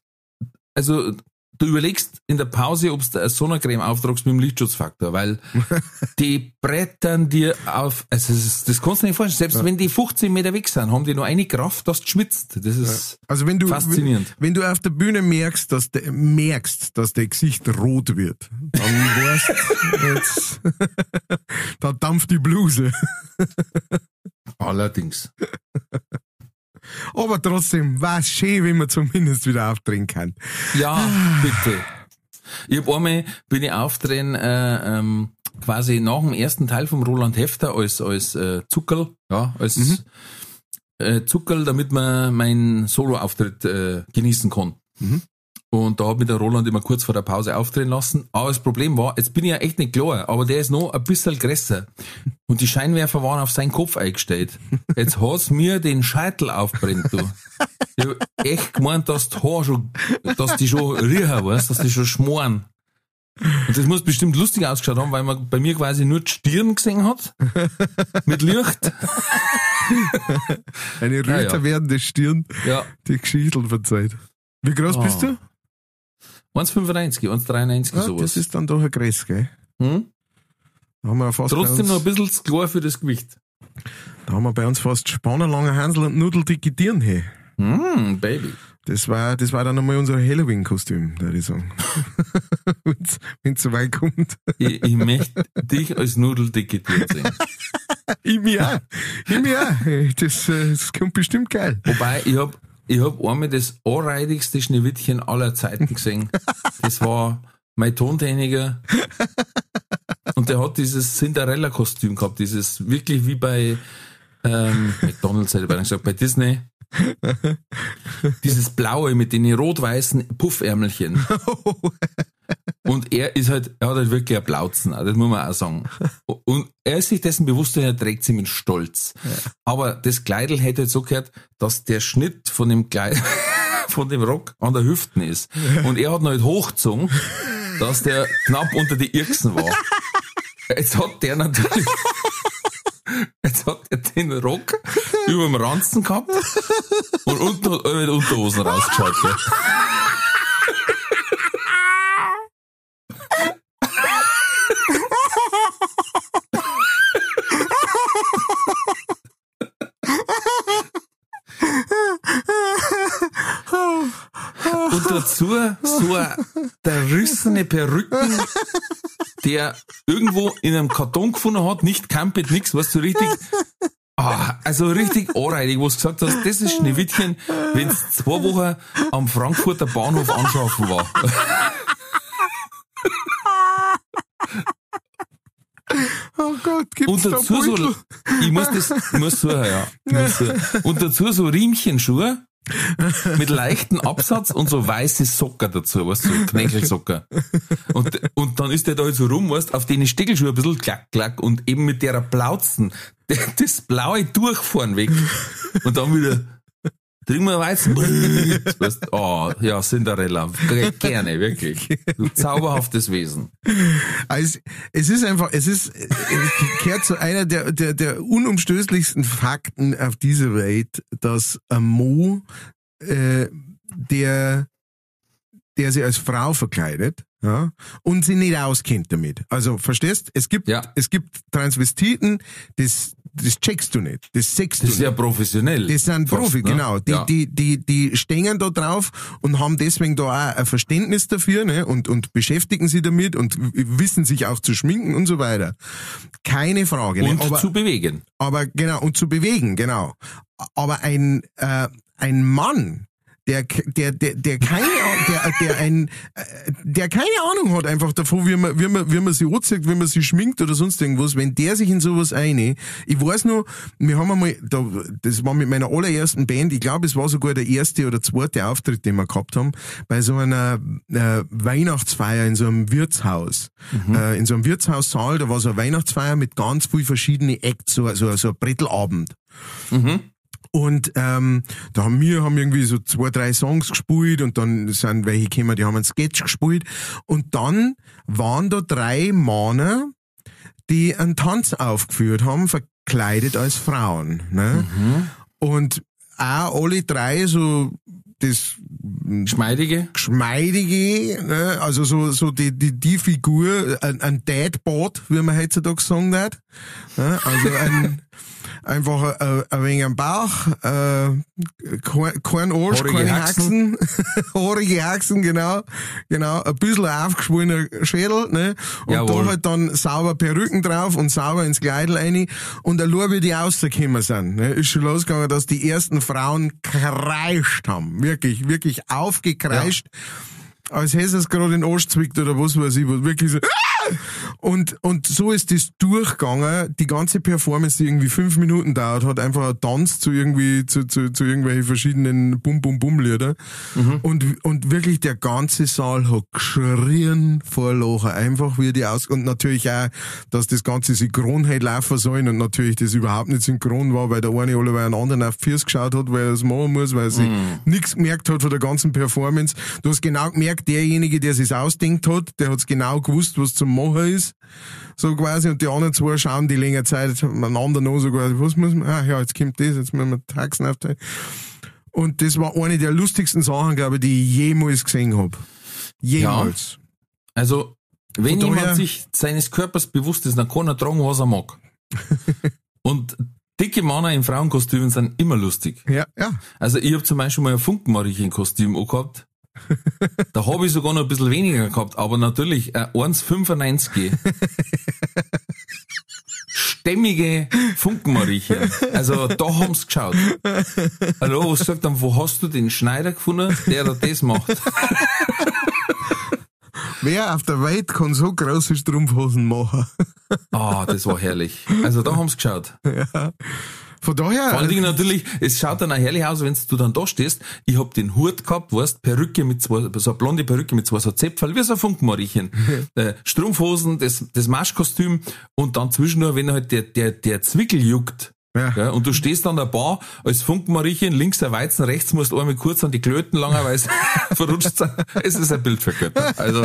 also du überlegst in der Pause, ob du eine Sonnencreme auftragst mit dem Lichtschutzfaktor, weil die brettern dir auf, also das, ist, das kannst du nicht vorstellen, selbst wenn die 15 Meter weg sind, haben die nur eine Kraft, dass du schwitzt. Das ist, Also wenn du, Faszinierend. wenn du auf der Bühne merkst, dass de, merkst, dass dein Gesicht rot wird, dann weißt jetzt, da dampft die Bluse. allerdings. Aber trotzdem, war schön, wenn man zumindest wieder aufdrehen kann. Ja, bitte. Ich hab einmal, bin ich aufdrehen, äh, ähm, quasi nach dem ersten Teil vom Roland Hefter als, als äh, Zuckerl, ja, als äh, Zuckerl, damit man meinen Solo-Auftritt äh, genießen kann. Und da hat mich der Roland immer kurz vor der Pause aufdrehen lassen. Aber das Problem war, jetzt bin ich ja echt nicht klar, aber der ist noch ein bisschen größer. Und die Scheinwerfer waren auf seinen Kopf eingestellt. Jetzt hat's mir den Scheitel aufbrennt, du. Ich hab echt gemeint, dass die Haare schon, dass die schon riechen, weißt, dass die schon schmoren. Und das muss bestimmt lustig ausgeschaut haben, weil man bei mir quasi nur die Stirn gesehen hat. Mit Licht. Eine Ja, röter ja. werdende Stirn, Ja. die Geschichteln verzeiht. Wie groß Oh, bist du? 1,95, 1,93 Ja, sowas. das ist dann doch ein Größ, gell? hm? Da haben wir fast Trotzdem noch ein bisschen zu klar für das Gewicht. da haben wir bei uns fast spannenlange Hansel und Nudeldicke Tieren hey. Hm, Baby. Das war, das war dann einmal unser Halloween-Kostüm, würde ich sagen. Wenn's, wenn's so weit kommt. Ich, ich möchte dich als Nudeldicke-Tier sehen. Ich mir auch. Ich mir auch. Das, äh, das kommt bestimmt geil. Wobei, ich hab, ich hab einmal das anreidigste Schneewittchen aller Zeiten gesehen. Das war mein Tontechniker. Und der hat dieses Cinderella-Kostüm gehabt, dieses wirklich wie bei ähm, McDonalds, hätte ich gesagt, bei Disney. Dieses blaue mit den rot-weißen Puffärmelchen. Und er ist halt, er hat halt wirklich ein Blauzen, das muss man auch sagen. Und er ist sich dessen bewusst und er trägt sie mit Stolz. Aber das Kleidel hätte halt so gehört, dass der Schnitt von dem Kleid, von dem Rock an der Hüften ist. Und er hat noch halt hochgezogen, dass der knapp unter die Irksen war. Jetzt hat der natürlich, jetzt hat er den Rock über dem Ranzen gehabt und unten hat er mit Unterhosen rausgeschaut. Gell. Und dazu so eine zerrissene Perücken, der irgendwo in einem Karton gefunden hat, nicht Campet, nix, was so richtig, Ah, also richtig anreinig, wo du gesagt hast, das ist Schneewittchen, wenn es zwei Wochen am Frankfurter Bahnhof anschaffen war. Oh Gott, gibt's Und da dazu so, Beutel? ich muss das, ich muss suchen, ja. Muss suchen. Und dazu so Riemchenschuhe mit leichten Absatz und so weiße Socker dazu, weißt du, so Knächelsocker. Und, und dann ist der da so rum, weißt auf den Steckelschuhe ein bisschen klack, klack und eben mit der Plauzen, das blaue Durchfahren weg. Und dann wieder, trinken wir Weizen. Weißt, oh, ja, Cinderella. Gerne, wirklich. Du zauberhaftes Wesen. Also, es ist einfach, es ist, es gehört zu einer der, der, der unumstößlichsten Fakten auf dieser Welt, dass ein Mo, äh, der, der sich als Frau verkleidet, ja, und sie nicht auskennt damit. Also, verstehst? Es gibt, Ja. es gibt Transvestiten, das, das checkst du nicht, das sechst Das du ist nicht. ja professionell. Das sind Fast, Profi, ne? genau. Die, ja. die, die, die stehen da drauf und haben deswegen da auch ein Verständnis dafür, ne, und, und beschäftigen sich damit und wissen sich auch zu schminken und so weiter. Keine Frage, ne? und aber, zu bewegen. aber, genau, und zu bewegen, genau. Aber ein, äh, ein Mann, der, der, der, der keine, der, der ein, der keine Ahnung hat einfach davon, wie man, wie man, wie man sie anzieht, wie man sie schminkt oder sonst irgendwas, wenn der sich in sowas eine, ich weiß noch, wir haben einmal, da, das war mit meiner allerersten Band, ich glaube, es war sogar der erste oder zweite Auftritt, den wir gehabt haben, bei so einer äh, Weihnachtsfeier in so einem Wirtshaus, äh, in so einem Wirtshaussaal, da war so eine Weihnachtsfeier mit ganz viel verschiedene Acts, so, so, so ein Brettelabend. Und ähm, da haben wir haben irgendwie so zwei, drei Songs gespielt und dann sind welche gekommen, die haben einen Sketch gespielt. Und dann waren da drei Männer, die einen Tanz aufgeführt haben, verkleidet als Frauen. Ne? Und auch alle drei so das Geschmeidige. geschmeidige, ne? also so, so die, die, die Figur, ein, ein Deadbot, wie man heutzutage sagen hat. Ne? Also ein, einfach ein, ein wenig am Bauch, äh, kein, kein Arsch, keine Haxen. Haarige Haxen, genau, genau, ein bisschen aufgeschwollener Schädel, ne, und Jawohl. da halt dann sauber Perücken drauf und sauber ins Kleidel rein. Und allein wie die rausgekommen sind, ne, ist schon losgegangen, dass die ersten Frauen kreischt haben, wirklich, wirklich aufgekreischt, als hätte es gerade den Arsch zwickt oder was weiß ich, was wirklich so, und, und so ist das durchgegangen. Die ganze Performance, die irgendwie fünf Minuten dauert, hat einfach ein Tanz zu irgendwie, zu, zu, zu irgendwelchen verschiedenen Bum-Bum-Bum-Lieder. Und, und wirklich der ganze Saal hat geschrien vor Lachen. Einfach wie die aus, und natürlich auch, dass das Ganze synchron hätte laufen sollen und natürlich das überhaupt nicht synchron war, weil der eine alle einen anderen auf Füße geschaut hat, weil er es machen muss, weil er sich nichts gemerkt hat von der ganzen Performance. Du hast genau gemerkt, derjenige, der sich's ausdenkt hat, der hat's genau gewusst, was zum Machen ist. So quasi, und die anderen zwei schauen die längere Zeit einander noch so quasi, was muss man, ah ja, jetzt kommt das, jetzt müssen wir Taxen aufteilen. Und das war eine der lustigsten Sachen, glaube ich, die ich jemals gesehen hab. Jemals. Also, wenn daher- jemand sich seines Körpers bewusst ist, dann kann er tragen, was er mag. Und dicke Männer in Frauenkostümen sind immer lustig. Ja, ja. Also ich habe zum Beispiel mal ein Funkenmariechen-Kostüm angehabt. Da habe ich sogar noch ein bisschen weniger gehabt, aber natürlich äh, 1,95. Stämmige Funkenmariechen. Also da haben's geschaut. Hallo, was sagt dann, wo hast du den Schneider gefunden, der da das macht? Wer auf der Welt kann so große Strumpfhosen machen? Ah, das war herrlich. Also da haben's geschaut. Von daher, Vor allen Dingen natürlich, es schaut dann auch herrlich aus, wenn du dann da stehst. Ich hab den Hut gehabt, weißt, Perücke mit zwei, so eine blonde Perücke mit zwei so Zäpfel, wie so ein Funkenmariechen. äh, Strumpfhosen, das, das Maschkostüm und dann zwischendurch, wenn halt der, der, der Zwickel juckt. Ja. Ja, und du stehst an der Bar als Funkenmariechen, links ein Weizen, rechts musst du einmal kurz an die Klöten langerweise verrutscht sein. Es ist ein Bild für Götter. Also,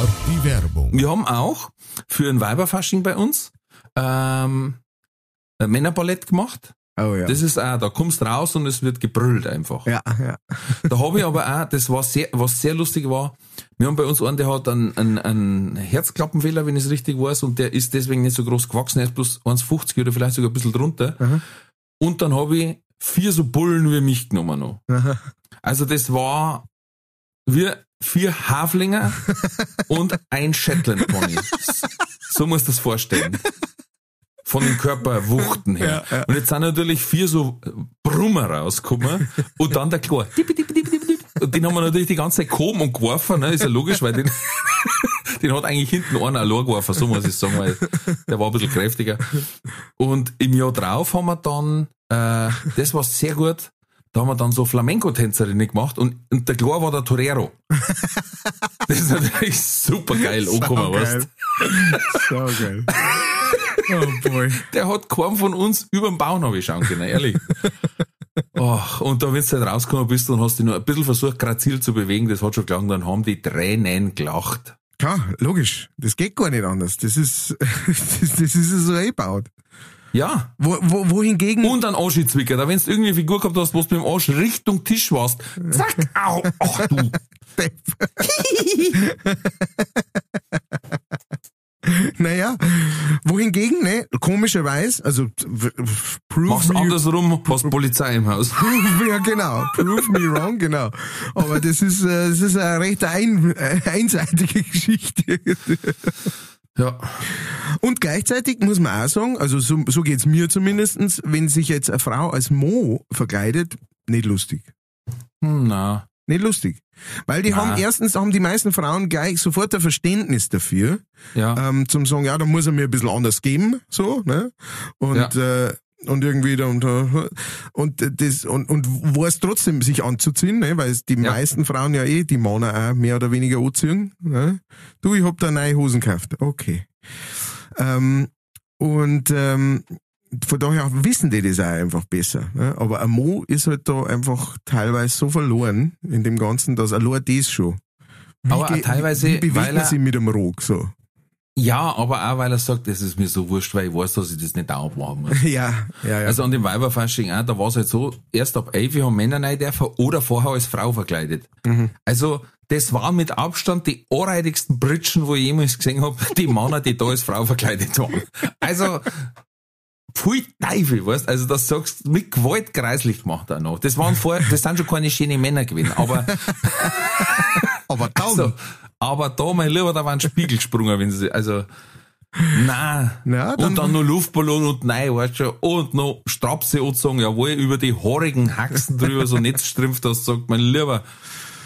War die Werbung. Wir haben auch für ein Weiberfasching bei uns ähm, ein Männerballett gemacht. Oh ja. Das ist auch, da kommst raus und es wird gebrüllt einfach. ja, ja. Da habe ich aber auch, das war sehr, was sehr lustig war, wir haben bei uns einen, der hat einen, einen, einen Herzklappenfehler, wenn ich es richtig weiß, und der ist deswegen nicht so groß gewachsen, er ist bloß 1,50 oder vielleicht sogar ein bisschen drunter. Aha. Und dann habe ich vier so Bullen wie mich genommen noch. Aha. Also das war wie vier Haflinger und ein Shetland Pony. So muss das vorstellen. Von den Körperwuchten her. Ja, ja. Und jetzt sind natürlich vier so Brummer rausgekommen und dann der Chlor. Und den haben wir natürlich die ganze Zeit gehoben und geworfen, ne? ist ja logisch, weil den, den hat eigentlich hinten einer allein geworfen, so muss ich sagen, weil der war ein bisschen kräftiger. Und im Jahr drauf haben wir dann, äh, das war sehr gut, da haben wir dann so Flamenco-Tänzerinnen gemacht und, und der Chlor war der Torero. Das ist natürlich super geil angekommen, weißt So geil. Oh boy. Der hat keinen von uns über den Baum habe ich schauen können, ehrlich. Oh, und da, wenn du halt rausgekommen bist und hast dich nur ein bisschen versucht, grazil zu bewegen, das hat schon gelangt, dann haben die Tränen gelacht. Klar, logisch. Das geht gar nicht anders. Das ist, das, das ist so eingebaut. Ja. Wo, wo, wohingegen, Und ein Anschizwicker, da wenn du irgendwie eine Figur gehabt hast, wo du mit dem Arsch Richtung Tisch warst, zack, au, ach du. naja, wohingegen, ne, komischerweise, also, prove Mach's me, andersrum, hast Polizei im Haus. ja genau, prove me wrong, genau. Aber das ist, äh, das ist eine recht ein, äh, einseitige Geschichte. Ja. Und gleichzeitig muss man auch sagen, also so, so geht's mir zumindestens, wenn sich jetzt eine Frau als Mo verkleidet, nicht lustig. Hm, na. Nicht lustig. Weil die Na. haben, erstens haben die meisten Frauen gleich sofort ein Verständnis dafür, Ja. ähm, zum sagen, ja, da muss er mir ein bisschen anders geben, so, ne? Und, äh, und irgendwie da und, und das und und weiß trotzdem sich anzuziehen, ne? weil es die Ja. meisten Frauen ja eh die Männer auch mehr oder weniger anziehen. Ne? Du, ich hab da neue Hosen gekauft. Okay. Ähm, und ähm, von daher wissen die das auch einfach besser. Ne? Aber ein Mo ist halt da einfach teilweise so verloren in dem Ganzen, dass allein das schon. Wie Aber teilweise, wie bewegt weil man er- sich mit dem Rog so? Ja, aber auch, weil er sagt, das ist mir so wurscht, weil ich weiß, dass ich das nicht dauernd machen muss. Ja, ja, ja. Also an dem Weiberfasching auch, da war es halt so, erst ab 11 haben Männer rein dürfen oder vorher als Frau verkleidet. Mhm. Also das waren mit Abstand die anreitigsten Britschen, wo ich jemals gesehen habe, die Männer, die da als Frau verkleidet waren. Also Pfui Teufel, weißt Also das sagst du mit Gewalt kreislich gemacht auch noch. Das waren vorher, das sind schon keine schönen Männer gewesen, aber aber dann, also, aber da, mein Lieber, da waren Spiegel gesprungen, wenn sie, also, nein. Ja, dann- und dann noch Luftballon und nein, weißt du, und noch Strapse anzogen, jawohl, über die haarigen Haxen drüber so Netzstrümpf, das sagt, mein Lieber,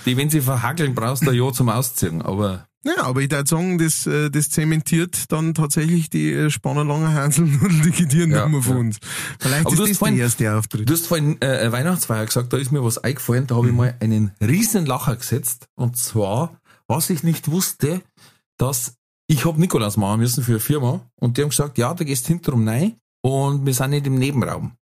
die, wenn sie verhackeln, brauchst du ein Jahr zum Ausziehen, aber, Ja, aber ich würde sagen, das, äh, das zementiert dann tatsächlich die äh, Spannerlanger Hanseln und die Gitarrennummer Ja, von ja. uns. Vielleicht Aber ist das vorhin- der erste Auftritt. du hast vorhin äh, Weihnachtsfeier gesagt, da ist mir was eingefallen, da habe ich mal einen riesen Lacher gesetzt, und zwar, was ich nicht wusste, dass ich hab Nikolaus machen müssen für eine Firma, und die haben gesagt, ja, da gehst hinterrum rein, und wir sind nicht im Nebenraum.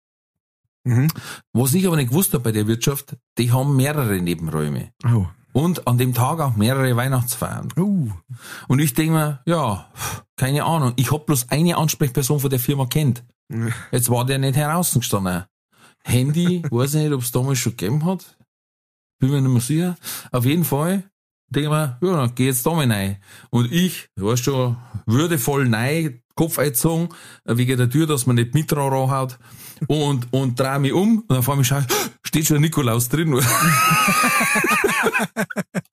Mhm. Was ich aber nicht gewusst habe bei der Wirtschaft, die haben mehrere Nebenräume. Oh. Und an dem Tag auch mehrere Weihnachtsfeiern. Oh. Und ich denke mir, ja, keine Ahnung, ich hab bloß eine Ansprechperson von der Firma kennt. Jetzt war der nicht herausgestanden. Handy, weiß ich nicht, ob es damals schon gegeben hat. Bin mir nicht mehr sicher. Auf jeden Fall denke ich mir, ja, dann geh jetzt da mal rein. Und ich, du weißt schon, würdevoll nein, Kopf eingezogen, wegen der Tür, dass man nicht mit dran ranhaut. Und, und dreh mich um und dann vor mir schaue ich, steht schon ein Nikolaus drin.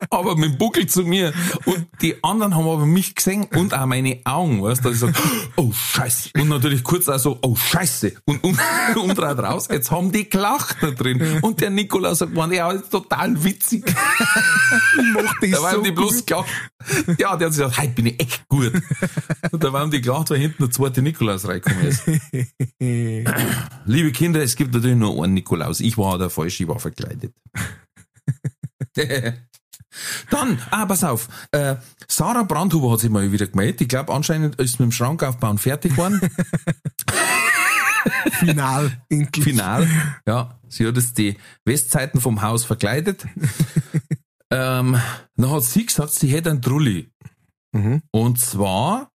aber mit dem Buckel zu mir. Und die anderen haben aber mich gesehen und auch meine Augen, weißt du, dass ich sag, oh Scheiße. Und natürlich kurz auch so, oh Scheiße. Und um, umdreht raus, jetzt haben die gelacht da drin. Und der Nikolaus sagt, man, ja, ist total witzig. Macht das Da waren so die bloß gelacht. Ja, der hat sich gesagt, heute bin ich echt gut. Und da waren die gelacht, weil hinten der zweite Nikolaus reingekommen ist. Liebe Kinder, es gibt natürlich nur einen Nikolaus. Ich war der falsche, ich war verkleidet. Dann, ah, pass auf, äh, Sarah Brandhuber hat sich mal wieder gemeldet. Ich glaube, anscheinend ist mit dem Schrankaufbauen fertig geworden. Final. Endlich. Final. Ja, sie hat jetzt die Westseiten vom Haus verkleidet. Ähm, dann hat sie gesagt, sie hätte einen Trulli. Mhm. Und zwar,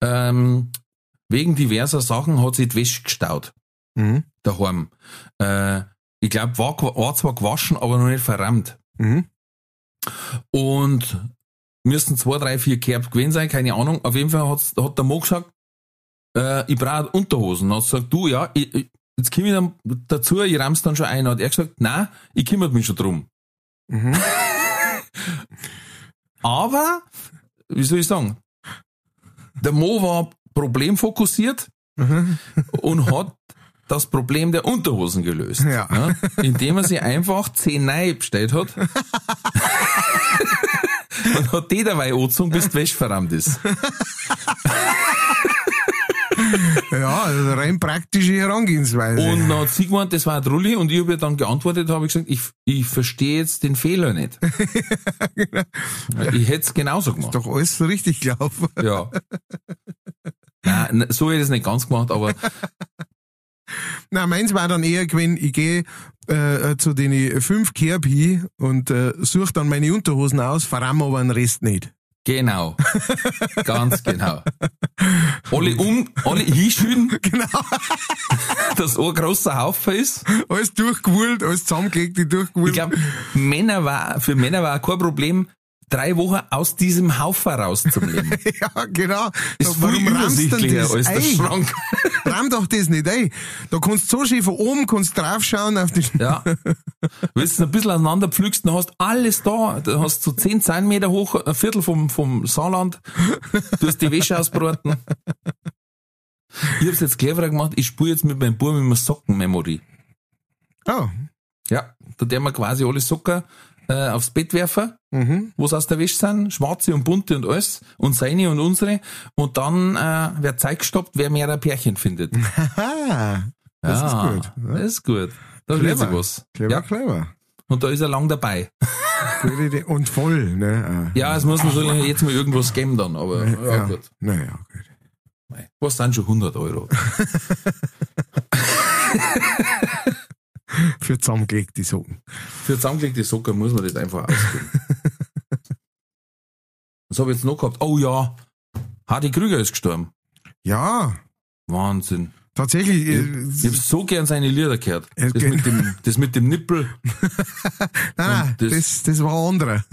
ähm, wegen diverser Sachen hat sich die Wäsche gestaut. Mhm. Daheim. Äh, ich glaube, war, war zwar gewaschen, aber noch nicht verrammt. Mhm. Und müssten zwei, drei, vier Kerb gewesen sein, keine Ahnung. Auf jeden Fall hat der Mo gesagt, äh, ich brauche Unterhosen. Dann hat sie gesagt, du, ja, ich, ich, jetzt komme ich dann dazu, ich ramm's dann schon ein. Hat er gesagt, nein, ich kümmere mich schon drum. Mhm. Aber, wie soll ich sagen, der Mo war problemfokussiert Mhm. und hat das Problem der Unterhosen gelöst. Ja. indem er sich einfach zehn neue bestellt hat. und hat die dabei angezogen, bis die Wäsche verrammt ist. Ja, also rein praktische Herangehensweise. Und dann hat sie gemeint, das war ein Trulli und ich habe ihr dann geantwortet, habe ich gesagt, ich, ich verstehe jetzt den Fehler nicht. ich hätte es genauso gemacht. Doch alles so richtig gelaufen. Ja. Nein, so hätte ich es nicht ganz gemacht, aber Nein, meins war dann eher gewesen, ich gehe äh, zu den fünf Kerb hin und äh, suche dann meine Unterhosen aus, verramm aber den Rest nicht. Genau. Ganz genau. Alle um, alle hinschütten, Genau. dass ein großer Haufen ist. Alles durchgewühlt, alles zusammengelegt, die durchgewühlt. Ich glaube, Männer war, für Männer war kein Problem, drei Wochen aus diesem Haufen rauszuleben. ja, genau. Ist Sag, viel rammst du denn das als der? Schrank. Ramm doch das nicht, ey. Da kannst du so schön von oben kannst draufschauen auf die, Ja. Wenn du ein bisschen auseinander pflückst, dann hast du alles da. Du hast so 10 Zentimeter hoch, ein Viertel vom, vom Saarland. Du hast die Wäsche ausbraten. Ich hab's jetzt cleverer gemacht, ich spule jetzt mit meinem Buben immer Sockenmemory. Oh. Ja. Da der wir quasi alle Socken äh, aufs Bett werfen, Mhm. wo sie aus der Wäsche sind, schwarze und bunte und alles, und seine und unsere. Und dann äh, wird Zeit gestoppt, wer mehr ein Pärchen findet. Das ja, ist gut. Das ist gut. Da lernt Clever. was. Clever, Ja. clever. Und da ist er lang dabei. Und voll, ne? Ah. Ja, es muss natürlich jetzt mal irgendwas geben dann, aber ja, ja. gut. Naja, gut. Was sind schon 100 Euro? Für zusammengelegte Socken. Für zusammengelegte Socken muss man das einfach ausgeben. Was habe ich jetzt noch gehabt? Oh ja, Hardy Krüger ist gestorben. Ja, Wahnsinn. tatsächlich. äh, Ich habe so gern seine Lieder gehört. Das mit dem, das mit dem Nippel. Nein, nein, das- das, das war ein anderer.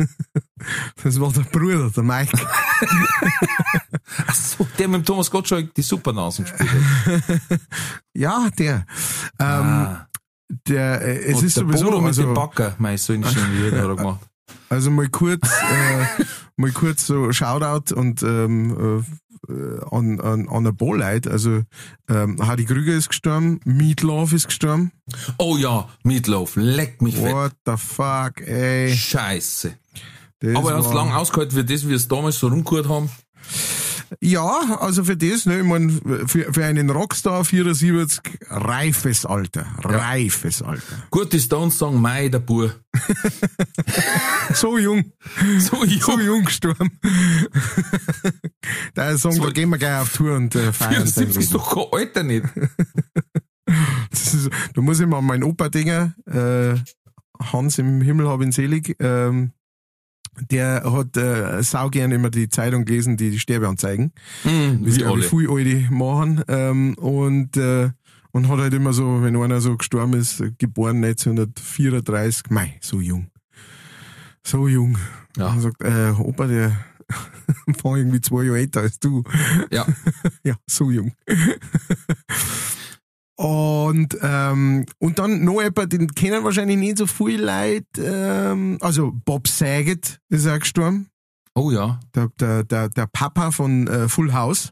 Das war der Bruder, der Mike. Ach so, der mit dem Thomas Gottschalk die Supernasen gespielt hat. Ja, der. Ähm, ah. Der äh, es Und ist der sowieso, Bodo mit dem also, Backer, mei, so ein schönes Lied hat er gemacht. also mal kurz, äh, mal kurz so Shoutout und ähm, äh, an, an, an ein paar Leute. Also ähm, Hardy Krüger ist gestorben, Meatloaf ist gestorben. Oh ja, Meatloaf, leck mich fett. What the fuck, ey. Scheiße. Das Aber er hat's war- lang ausgehalten für das, wie wir es damals so rumgehört haben. Ja, also für das, ne, ich mein, für, für einen Rockstar 74, reifes Alter. Reifes Alter. Gut, die Stones sagen, Mai, der Bur. So jung. So jung. so jung gestorben. da Song, da gehen wir gleich auf Tour und äh, feiern. 74 ist doch kein Alter nicht. Das ist, da muss ich mal an meinen Opa denken, äh, Hans im Himmel hab ihn selig, ähm, der hat äh, sau gern immer die Zeitung gelesen, die die Sterbeanzeigen. Hm, Das wie ich, alle. viele alte machen. Ähm, und, äh, und hat halt immer so, wenn einer so gestorben ist, geboren 1934, mei, so jung. So jung. Ja. Und sagt, äh, Opa, der war irgendwie zwei Jahre älter als du. Ja. Ja, so jung. Und, ähm, und dann noch jemand, den kennen wahrscheinlich nicht so viele Leute, ähm, also Bob Saget ist auch gestorben, Oh ja. der, der, der, der Papa von äh, Full House.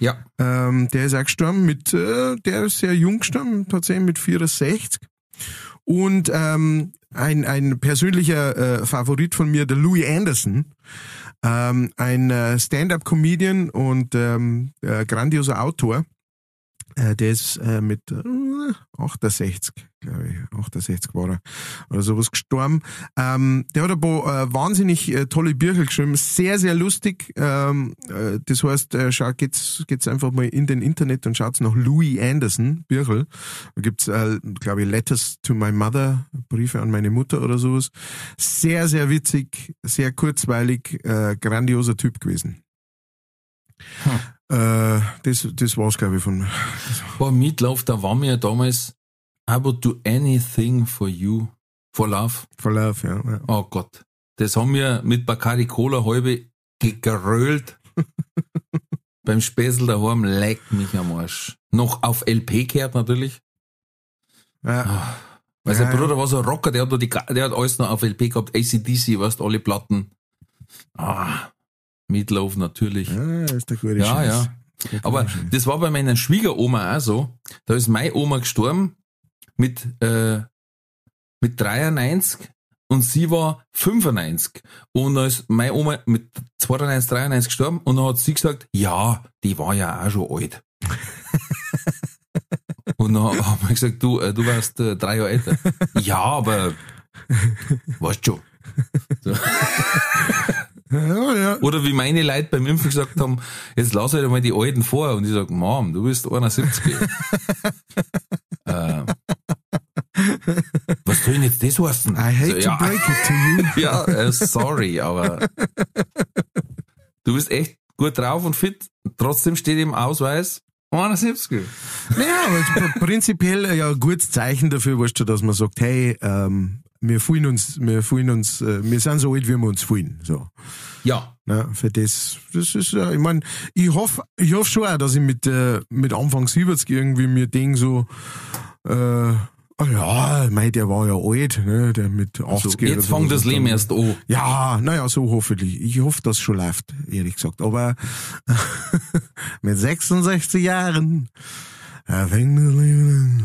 Ja. Ähm, der ist auch gestorben mit, äh, der ist sehr jung gestorben, tatsächlich mit 64. Und ähm, ein, ein persönlicher äh, Favorit von mir, der Louis Anderson, ähm, ein äh, Stand-up-Comedian und ähm, äh, grandioser Autor, Äh, der ist äh, mit äh, 68, glaube ich, 68 war er, oder sowas gestorben. Ähm, der hat ein paar äh, wahnsinnig äh, tolle Bücher geschrieben, sehr, sehr lustig. Ähm, äh, das heißt, äh, schaut, geht's, geht's einfach mal in den Internet und schaut nach Louis Anderson, Büchel. Da gibt's, äh, glaube ich, Letters to my Mother, Briefe an meine Mutter oder sowas. Sehr, sehr witzig, sehr kurzweilig, äh, grandioser Typ gewesen. Hm. Äh, das, das war's, glaube ich, von. Boah, Meatloaf, da war mir damals, I would do anything for you, for love. Verlauf, ja. ja. Oh Gott. Das haben wir mit Bacardi Cola halbe gegrölt. Beim Späßel daheim leckt mich am Arsch. Noch auf LP gehört natürlich. ja. Weil Ja, sein Bruder war so ein Rocker, der hat, die, der hat alles noch auf LP gehabt. ACDC, weißt alle Platten. Ah, Meatloaf natürlich. Ja, ist der gute Ja, Scheiß. ja. Aber Scheiß. das war bei meiner Schwiegeroma auch so. Da ist meine Oma gestorben mit, äh, mit 93 und sie war 95. Und da ist meine Oma mit 92, 93 gestorben und dann hat sie gesagt, ja, die war ja auch schon alt. und dann haben wir gesagt, du, äh, du warst äh, drei Jahre älter. ja, aber weißt schon. ja, ja. Oder wie meine Leute beim Impfen gesagt haben, jetzt lass halt mal die Alten vor. Und ich sag, Mom, du bist 71. äh, was soll denn jetzt das heißen? I hate So, to ja, break it to you. ja äh, sorry, aber du bist echt gut drauf und fit. Trotzdem steht im Ausweis 71. Ja, aber prinzipiell ja ein gutes Zeichen dafür, weißt du, dass man sagt, hey, ähm, wir fühlen uns, wir fühlen uns, äh, wir sind so alt, wie wir uns fühlen. So. Ja, Ja, für das, das ist ja, ich mein, ich hoffe, ich hoffe schon auch, dass ich mit, äh, mit Anfang 70 irgendwie mir denke so, äh, ah ja, mei, der war ja alt, ne, der mit 80 so, oder jetzt so. fängt das Und Leben erst an. Ja, naja, so hoffentlich. Ich hoffe, dass es schon läuft, ehrlich gesagt. Aber mit 66 Jahren er fängt das Leben an.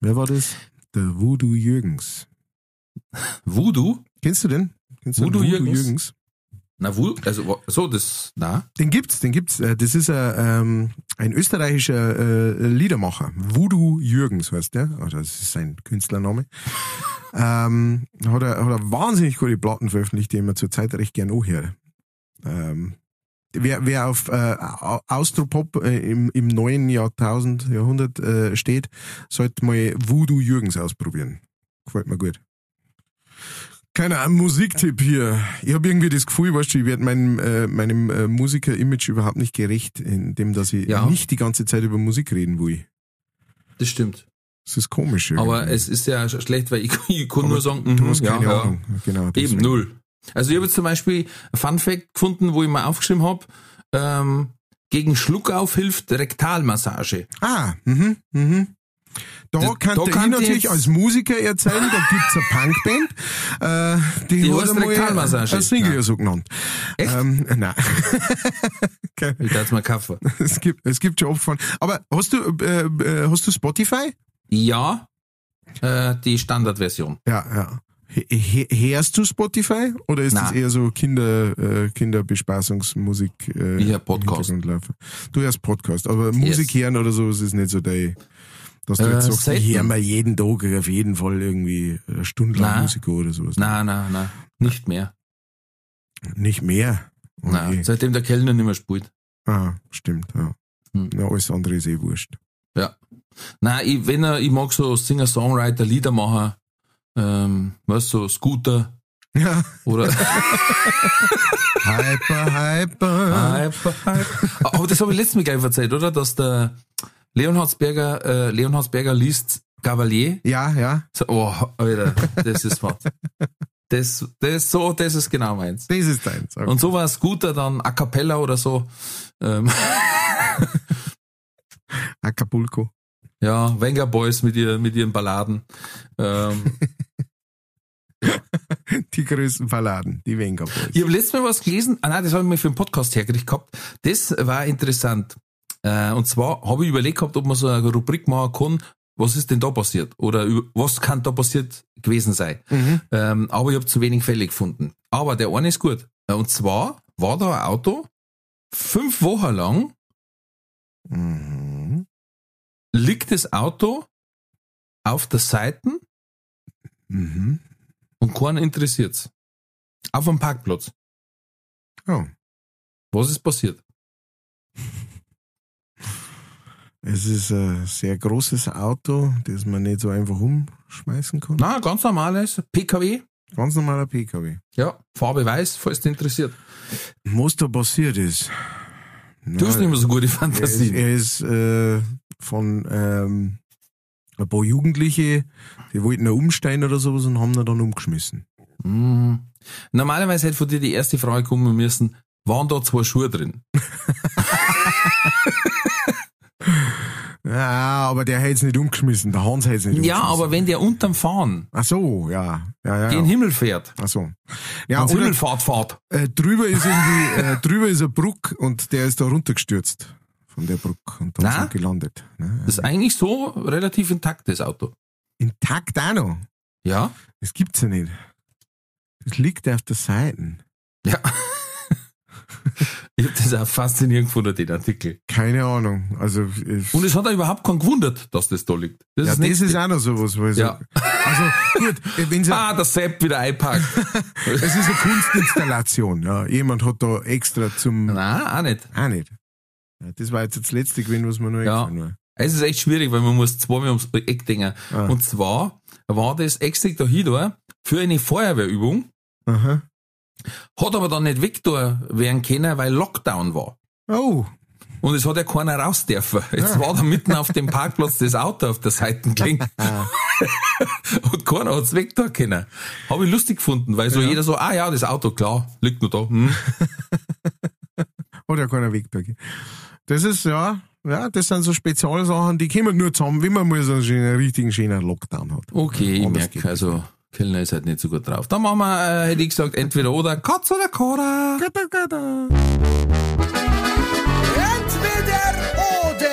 Wer war das? Der Voodoo Jürgens. Voodoo? Kennst du den? Kennst du Voodoo den Jürgens? Na, Voodoo, also, so, das, na, Den gibt's, den gibt's. Äh, Das ist ein, ähm, ein österreichischer äh, Liedermacher. Voodoo Jürgens heißt der. Also das ist sein Künstlername. ähm, hat, er, hat er wahnsinnig gute Platten veröffentlicht, die ich mir zurzeit recht gern anhöre. Ähm, wer, wer auf äh, Au- Austropop äh, im, im neuen Jahrtausend, Jahrhundert äh, steht, sollte mal Voodoo Jürgens ausprobieren. Gefällt mir gut. Keine Ahnung, Musiktipp hier. Ich habe irgendwie das Gefühl, weißt du, ich werde meinem, äh, meinem äh, Musiker-Image überhaupt nicht gerecht, indem dass ich Ja. nicht die ganze Zeit über Musik reden will. das stimmt. Das ist komisch. irgendwie. Aber es ist ja sch- schlecht, weil ich, ich kann Aber nur sagen, du mhm, hast keine ja, ja. Ahnung. Genau, Eben, null. Also ich habe jetzt zum Beispiel ein Fun Fact gefunden, wo ich mal aufgeschrieben habe, ähm, gegen Schluckauf hilft Rektalmassage. Ah, mhm, mhm. Da kann da ich kann natürlich als Musiker erzählen, da gibt's eine Punkband, äh, die, Die hat einmal Rektalmassage. Ein Single Nein. so genannt. Echt? Ähm, nein. Ich darf mal kaufen. es gibt, es gibt schon von. Aber hast du, äh, äh, hast du Spotify? Ja, äh, die Standardversion. Ja, ja. Hörst du Spotify oder ist das Nein. eher so Kinder, äh, Kinderbespaßungsmusik? Äh, Ich hör im Podcast. Du hörst Podcast, aber Musik hören oder so ist es nicht so dein, dass du Äh, jetzt sagst, ich höre mir jeden Tag auf jeden Fall irgendwie eine Stunde lang Nein. Musik oder sowas. Na, na, na, nicht mehr. Nicht mehr. Okay. seitdem der Kellner nicht mehr spielt. Ah, stimmt, ja. Hm. Ja, alles andere ist eh wurscht. Ja. Nein, ich, wenn er, ich mag so Singer-Songwriter, Lieder machen, ähm, was so Scooter Ja. oder Hyper, hyper. Hyper, hyper. Aber das habe ich letztes Mal gleich erzählt, oder? Dass der Leonhardsberger, äh, Leonhardsberger liest Cavalier. Ja, ja. So, oh, Alter, das ist was. Das, das, so, das ist genau meins. Das ist deins. Okay. Und so war Scooter dann A Cappella oder so. Ähm, Acapulco. ja, Wenger Boys mit, ihr, mit ihren Balladen. Ähm, Die größten Balladen, die Venga Boys. ich habe letztes Mal was gelesen, ah nein, das habe ich mir für einen Podcast hergekriegt gehabt. Das war interessant. Äh, und zwar habe ich überlegt gehabt, ob man so eine Rubrik machen kann, was ist denn da passiert? Oder was kann da passiert gewesen sein? Mhm. Ähm, aber ich habe zu wenig Fälle gefunden. Aber der eine ist gut. Äh, Und zwar war da ein Auto fünf Wochen lang Mhm. liegt das Auto auf der Seite Mhm. und keiner interessiert's. Auf einem Parkplatz. Oh. Was ist passiert? Es ist ein sehr großes Auto, das man nicht so einfach umschmeißen kann. Na, ganz normales PKW. Ganz normaler PKW. Ja, Farbe weiß, falls dich interessiert. Was da passiert ist. Du hast nicht mehr so gute er ist, er ist äh, von ähm, ein paar Jugendliche, die wollten noch umsteigen oder sowas und haben ihn dann umgeschmissen. Mhm. Normalerweise hätte von dir die erste Frage kommen müssen, waren da zwei Schuhe drin? Ja, aber der hätte es nicht umgeschmissen. Der Hans hätte es nicht Ja, aber wenn der unterm Fahren Ach so, ja. Ja, ja. ja. Himmel fährt, Ach so. Ja, oder Himmelfahrt fahrt, äh, drüber ist irgendwie, äh, drüber ist ein Bruck und der ist da runtergestürzt von der Bruck und dann Na? so gelandet. Ne? das ist eigentlich so relativ intakt, das Auto. Intakt auch noch. Ja? Das gibt's ja nicht. Das liegt auf der Seite. Ja. Ich habe das auch faszinierend gefunden, den Artikel. Keine Ahnung. Also, Und es hat auch überhaupt keinen gewundert, dass das da liegt. Das ja, ist das ist auch noch sowas. Weil so, Ja. Also gut, wenn sie, Ah, der Sepp wieder einpackt. es ist eine Kunstinstallation. Ja. Jemand hat da extra zum... Nein, auch nicht. Auch nicht. Ja, das war jetzt das letzte gewesen, was mir noch Ja. war. Es ist echt schwierig, weil man muss zweimal ums Eck denken. Ah. Und zwar war das extra da hin für eine Feuerwehrübung, Aha. Hat aber dann nicht da werden können, weil Lockdown war. Oh, Und es hat ja keiner raus dürfen. Jetzt war da mitten auf dem Parkplatz das Auto auf der Seite gelegen. Und keiner hat's weg da können. Habe ich lustig gefunden, weil so jeder so, ah ja, das Auto, klar, liegt nur da. Hm. hat ja keiner weg da. Das ist, ja, ja, das sind so Spezialsachen, die kommen nur zusammen, wenn man mal so einen schönen, richtigen schönen Lockdown hat. Okay, ich merke, also Kellner ist halt nicht so gut drauf. Dann machen wir, äh, hätte ich gesagt, entweder oder, Katz oder Kora. Gada, gada. Entweder oder.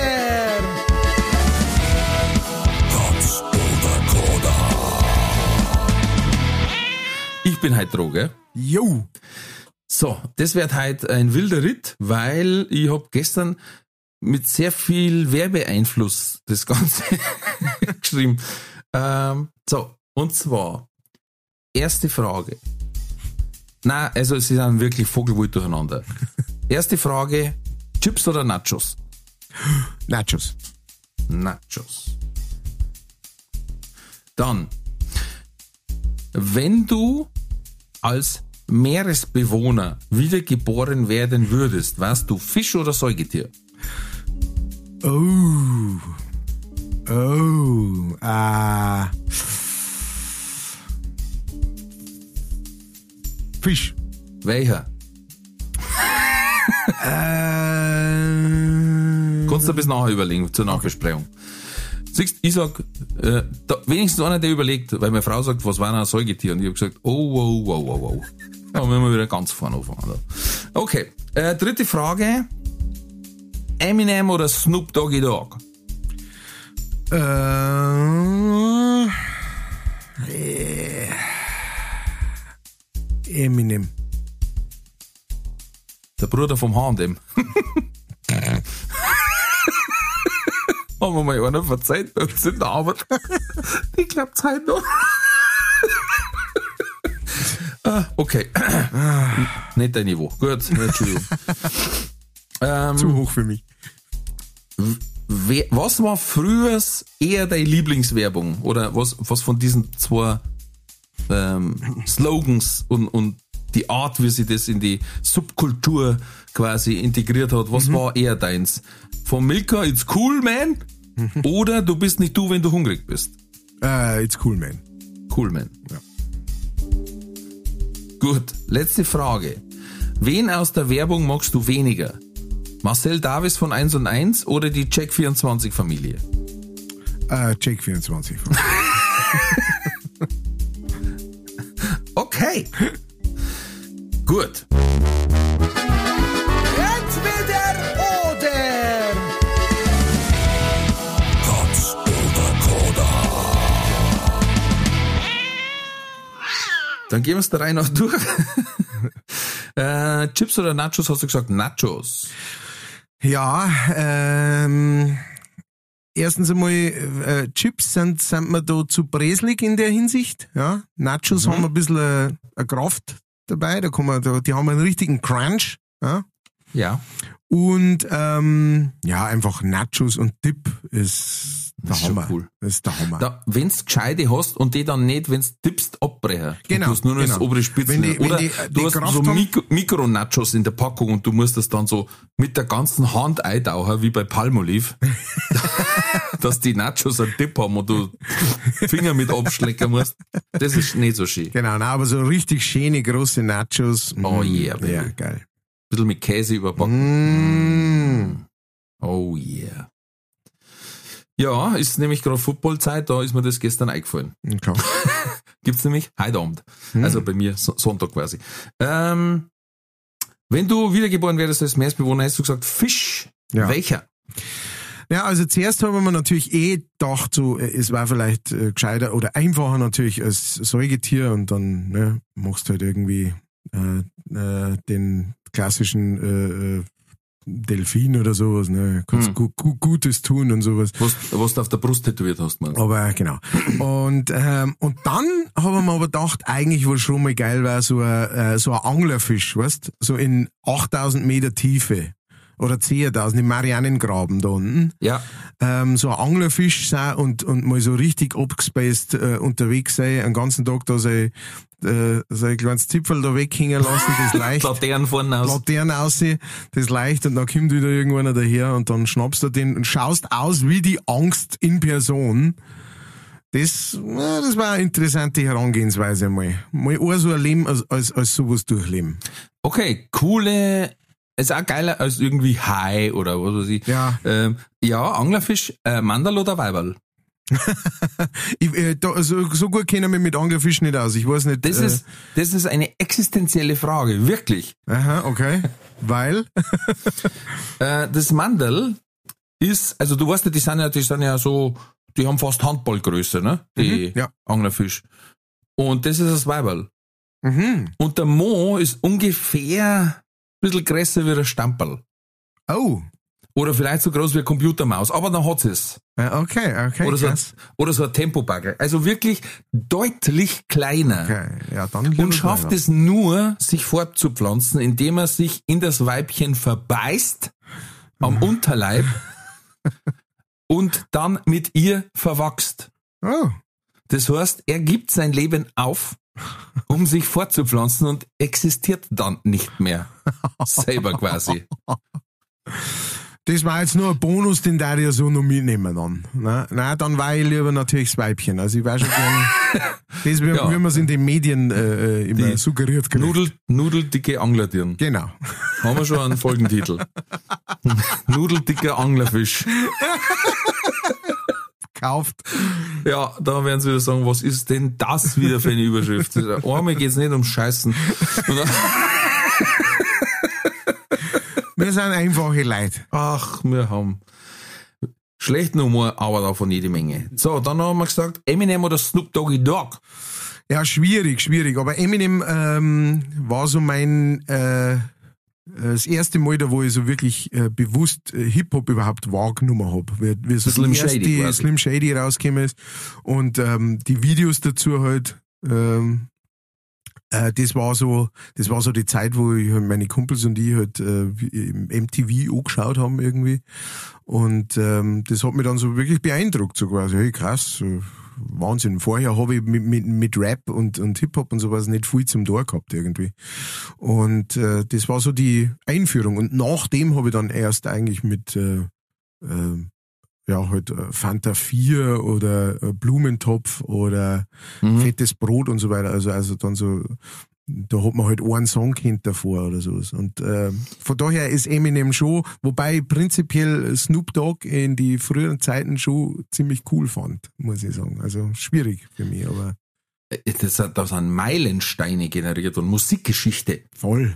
Katz oder Koda. Ich bin halt Droge. Jo. So, das wird heute ein wilder Ritt, weil ich hab gestern mit sehr viel Werbeeinfluss das Ganze geschrieben. Ähm, so, und zwar, erste Frage. Na, also sie sind wirklich vogelwild durcheinander. Erste Frage, Chips oder Nachos? Nachos. Nachos. Dann, wenn du als Meeresbewohner wiedergeboren werden würdest, warst du Fisch oder Säugetier? Oh. Oh. Ah. Fisch. Welcher? Äh, Kannst du bis nachher überlegen, zur Nachbesprechung. Siehst, ich sag, äh, da, wenigstens einer, der überlegt, weil meine Frau sagt, was war ein Säugetier? Und ich habe gesagt, oh, wow, wow, wow, wow. Da müssen wir wieder ganz vorne anfangen. Okay, äh, dritte Frage. Eminem oder Snoop Doggy Dogg? äh, Eminem. Der Bruder vom H&M. Haben wir mal einer verzeiht bei uns in der Arbeit. Die klappt's halt noch. Ah, okay. Nicht dein Niveau. Gut, Entschuldigung. ähm, Zu hoch für mich. was war früher eher deine Lieblingswerbung? Oder was, was von diesen zwei ähm, Slogans und, und die Art, wie sie das in die Subkultur quasi integriert hat, was war eher deins? Von Milka, it's cool, man? Oder du bist nicht du, wenn du hungrig bist? Äh, it's cool, man. Cool, man. Ja. Gut, letzte Frage. Wen aus der Werbung magst du weniger? Marcel Davis von 1 und 1 oder die Check24 Familie? Äh, Check 24. Okay. Gut. Entweder oder. Katz oder Koda. Dann gehen wir es der Reihe noch durch. äh, Chips oder Nachos hast du gesagt? Nachos. Ja, ähm, erstens einmal, äh, Chips sind, sind mir da zu breselig in der Hinsicht. Ja, Nachos haben ein bisschen äh, eine Kraft dabei, da kann man, da, die haben einen richtigen Crunch. Ja, Ja. und ähm, ja, einfach Nachos und Dip ist Das ist schon cool. Das ist der Hammer. Da, wenn's gescheite hast und die dann nicht, wenn's tippst, abbrechen. Genau, Du hast nur noch das genau. obere Spitze. Die- Oder die- du die hast Kraft so Mikro, Mikro-Nachos in der Packung und du musst das dann so mit der ganzen Hand eintauchen, wie bei Palmolive. dass die Nachos einen Tipp haben und du Finger mit abschlecken musst. Das ist nicht so schön. Genau, nein, aber so richtig schöne große Nachos. Oh mm, yeah, baby. Ja, geil. bisschen mit Käse überbacken. Mm. Oh yeah. Ja, ist nämlich gerade Footballzeit, da ist mir das gestern eingefallen. Okay. Gibt's nämlich heute Abend. Hm. Also bei mir so Sonntag quasi. Ähm, wenn du wiedergeboren wärst als Meeresbewohner, hättest du gesagt Fisch. Ja. Welcher? Ja, also zuerst haben wir natürlich eh gedacht, so, äh, es war vielleicht äh, gescheiter oder einfacher natürlich als Säugetier und dann ne, machst du halt irgendwie äh, äh, den klassischen äh, äh, Delfin oder sowas, ne? Kannst Hm. gu gu Gutes tun und sowas. Was, was du auf der Brust tätowiert hast, man. Aber genau. Und, ähm, und dann haben wir aber gedacht, eigentlich wohl schon mal geil wäre so ein, äh, so ein Anglerfisch, weißt So in 8000 Meter Tiefe. Oder 10.000 im Marianengraben da unten. Ja, Ähm, so ein Anglerfisch sein und, und mal so richtig abgespaced äh, unterwegs sein, einen ganzen Tag da sein, äh, sein kleines Zipfel da weghängen lassen, das leicht. Laternen vorne aus. Laternen aussehen, das leicht und dann kommt wieder irgendwann daher und dann schnappst du den und schaust aus wie die Angst in Person. Das, das war eine interessante Herangehensweise mal. Mal auch so erleben als, als, als sowas durchleben. Okay, coole, ist auch geiler als irgendwie Hai oder was weiß ich. Ja. Ähm, ja, Anglerfisch, äh, Mandal oder Weiberl? Ich, äh, da, also, so gut kennen wir mit Anglerfisch nicht aus. Ich weiß nicht. Das äh, ist, das ist eine existenzielle Frage, wirklich. Aha, okay. Weil? Äh, das Mandel ist, also du weißt ja, die sind ja, die sind ja so, die haben fast Handballgröße, ne? Die Mhm, ja. Anglerfisch. Und das ist das Weiberl. Mhm. Und der Mo ist ungefähr bisschen größer wie der Stamperl. Oh. Oder vielleicht so groß wie eine Computermaus. Aber dann hat es. Okay, okay. Oder so, ein, krass. oder so ein Tempobagger. Also wirklich deutlich kleiner. Okay, ja, dann Und schafft es nur, sich fortzupflanzen, indem er sich in das Weibchen verbeißt, am Unterleib, und dann mit ihr verwachst. Oh. Das heißt, er gibt sein Leben auf, um sich fortzupflanzen und existiert dann nicht mehr. Selber quasi. Das war jetzt nur ein Bonus, den da ja so noch mitnehmen dann. Na, na, dann war ich lieber natürlich das Weibchen. Also ich war schon gern, das, wie, Ja. wie man es in den Medien äh, äh, immer Die suggeriert kriegt. Nudel, nudeldicke Anglertieren. Genau. Haben wir schon einen Folgentitel. Nudeldicker Anglerfisch. Kauft. Ja, da werden sie wieder sagen, was ist denn das wieder für eine Überschrift? Einmal geht's nicht ums Scheißen. Wir sind einfache Leute. ach, wir haben schlechten Humor, aber davon jede Menge. So, dann haben wir gesagt, Eminem oder Snoop Doggy Dogg. Ja, schwierig, schwierig. Aber Eminem ähm, war so mein äh, das erste Mal, da wo ich so wirklich äh, bewusst äh, Hip-Hop überhaupt wahrgenommen habe. Wie, wie so Slim die erste Shady quasi. Slim Shady rausgekommen ist. Und ähm, die Videos dazu halt, ähm, äh, das war so, das war so die Zeit, wo ich, halt meine Kumpels und ich halt äh, im MTV angeschaut haben irgendwie. Und ähm, das hat mich dann so wirklich beeindruckt, so quasi, hey krass, Wahnsinn. Vorher habe ich mit, mit, mit Rap und, und Hip-Hop und sowas nicht viel zum Tor gehabt irgendwie. Und äh, das war so die Einführung. Und nachdem habe ich dann erst eigentlich mit äh, äh, ja, halt äh, Fanta 4 oder äh, Blumentopf oder Mhm. fettes Brot und so weiter. Also, also dann so, da hat man halt einen Song kennt davor oder sowas. Und äh, von daher ist Eminem schon, wobei ich prinzipiell Snoop Dogg in die früheren Zeiten schon ziemlich cool fand, muss ich sagen. Also schwierig für mich, aber Das, hat- da sind Meilensteine generiert und Musikgeschichte voll.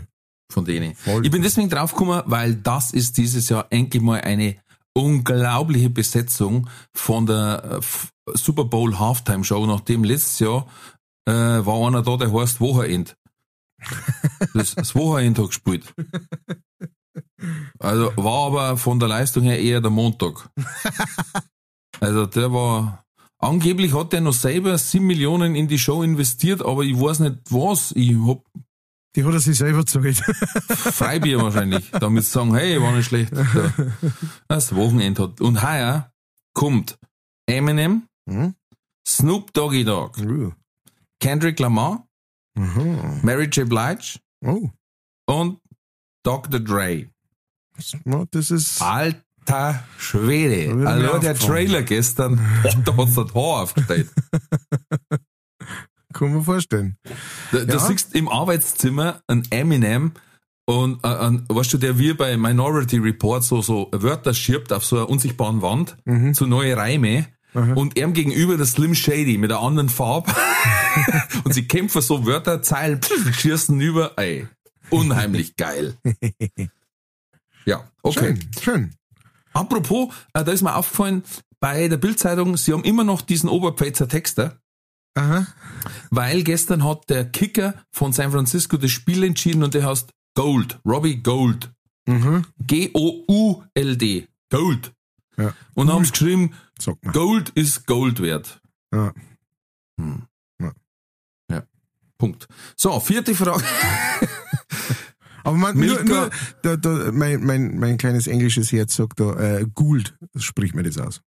von denen. Voll. Ich bin deswegen draufgekommen, weil das ist dieses Jahr endlich mal eine unglaubliche Besetzung von der äh, Super Bowl Halftime Show, nachdem letztes Jahr äh, war einer da, der heißt Wochenend. Das, das Wochenend hat gespielt. Also war aber von der Leistung her eher der Montag. Also der war, angeblich hat der noch selber 7 Millionen in die Show investiert, aber ich weiß nicht was. Ich hab Die hat er sich selber gezahlt. Freibier wahrscheinlich, damit sie sagen, hey, war nicht schlecht. Das Wochenende hat. Und heuer kommt Eminem, Hm? Snoop Doggy Dogg, Uh. Kendrick Lamar, Aha. Mary J. Blige Oh. und Dr. Dre. Das, ist. Alter Schwede. Also der. Trailer gestern, oh, da hat's das Haar aufgestellt. Kann man vorstellen. Da, Ja. siehst im Arbeitszimmer ein Eminem und äh, ein, weißt du, der wie bei Minority Report so, so Wörter schirbt auf so einer unsichtbaren Wand, Mhm. so neue Reime. Und ihm gegenüber der Slim Shady mit einer anderen Farbe. und sie kämpfen so Wörter, Zeilen, pff, schießen über. Ey, unheimlich geil. Ja, okay. Schön, schön. Apropos, äh, da ist mir aufgefallen, bei der Bildzeitung, sie haben immer noch diesen Oberpfälzer Texter. Aha. Weil gestern hat der Kicker von San Francisco das Spiel entschieden und der heißt Gold. Robbie Gold. Mhm. G-O-U-L-D. Gold. Ja. Und haben sie geschrieben, Sag mal. Gold ist Gold wert. Ja. Hm. Ja. Ja. Punkt. So, vierte Frage. Aber man, nur, nur da, da, mein, mein, mein kleines englisches Herz sagt da, äh, Gould, spricht mir das aus.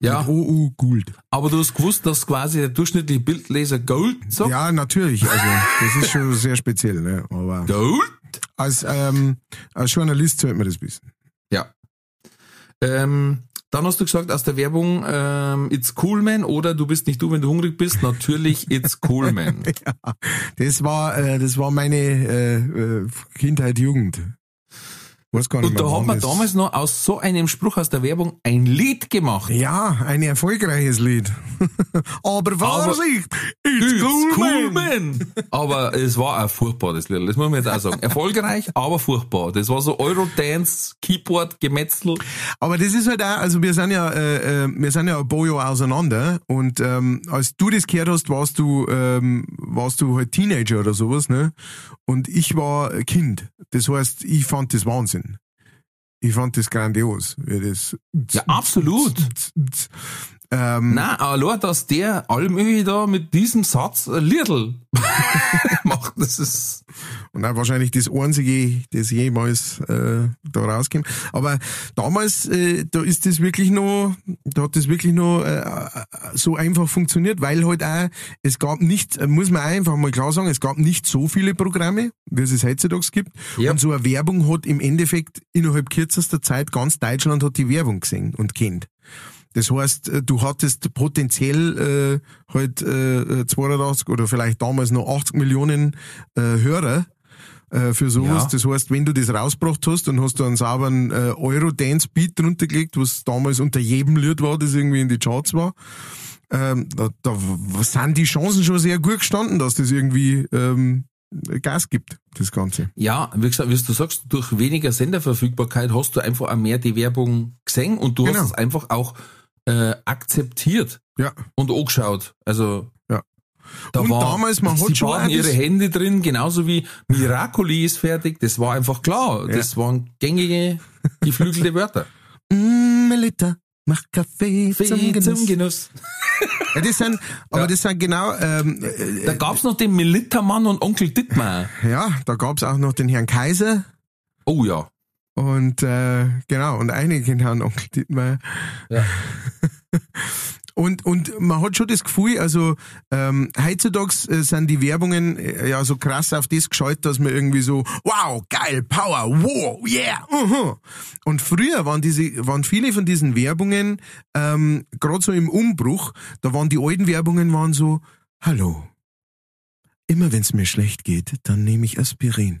Ja, OU Gould. aber du hast gewusst, dass quasi der durchschnittliche Bildleser Gold sagt? Ja, natürlich. Also, das ist schon sehr speziell, ne? Aber Gold? als, ähm, als Journalist sollte man das wissen. Ja. Ähm, dann hast du gesagt aus der Werbung, ähm, It's Cool Man oder du bist nicht du, wenn du hungrig bist. Natürlich It's Cool Man. Das war, äh, das war meine äh, äh, Kindheit, Jugend. Weiß gar nicht Und mehr, da hat man damals noch aus so einem Spruch aus der Werbung ein Lied gemacht. Ja, ein erfolgreiches Lied. Aber Vorsicht, it's, It's cool, cool, man. man. Aber es war auch furchtbar, das Lied. Das muss man jetzt auch sagen. Erfolgreich, aber furchtbar. Das war so Eurodance, Keyboard, Gemetzel. Aber das ist halt auch, also wir sind ja, äh, äh, wir sind ja ein paar Jahre auseinander und ähm, als du das gehört hast, warst du, ähm, warst du halt Teenager oder sowas, ne? Und ich war Kind. Das heißt, ich fand das Wahnsinn. Ich fand das grandios. Wie das Ja, absolut. Ähm, Nein, allein, dass der Almöhi da mit diesem Satz ein Liedl macht, das ist, Und auch wahrscheinlich das einzige, das jemals äh, da rauskommt. Aber damals, äh, da ist das wirklich noch, da hat das wirklich noch äh, so einfach funktioniert, weil halt auch, es gab nicht, äh, muss man auch einfach mal klar sagen, es gab nicht so viele Programme, wie es es heutzutage gibt. Ja. Und so eine Werbung hat im Endeffekt innerhalb kürzester Zeit ganz Deutschland hat die Werbung gesehen und kennt. Das heißt, äh, du hattest potenziell äh, halt äh, 82 oder vielleicht damals noch 80 Millionen äh, Hörer äh, für sowas. Ja. Das heißt, wenn du das rausgebracht hast, dann hast du einen sauberen äh, Euro-Dance-Beat drunter gelegt, was damals unter jedem Lied war, das irgendwie in die Charts war. Ähm, da, da sind die Chancen schon sehr gut gestanden, dass das irgendwie ähm, Gas gibt, das Ganze. ja, wie gesagt, wie du sagst, durch weniger Senderverfügbarkeit hast du einfach auch mehr die Werbung gesehen und du Genau. hast es einfach auch äh, akzeptiert Ja. und angeschaut. Also, Ja. da Und war, damals, man hat schon auch ihre Hände drin, genauso wie Miracoli ist fertig. Das war einfach klar. Ja. Das waren gängige, geflügelte Wörter. Mm, Melita, mach Kaffee zum Genuss. Genuss. Ja, das sind, aber Ja. das sind genau, ähm, äh, Da gab's noch den Militermann und Onkel Dittmar. ja, da gab's auch noch den Herrn Kaiser Oh ja. Und äh, genau, und einige Herrn Onkel Dittmeier. Ja. Und, und man hat schon das Gefühl, also ähm, heutzutage äh, sind die Werbungen äh, ja so krass auf das geschaltet, dass man irgendwie so, wow, geil, Power, wow, yeah, uh Und früher waren diese, waren viele von diesen Werbungen, ähm, gerade so im Umbruch, da waren die alten Werbungen waren so, hallo, immer wenn es mir schlecht geht, dann nehme ich Aspirin.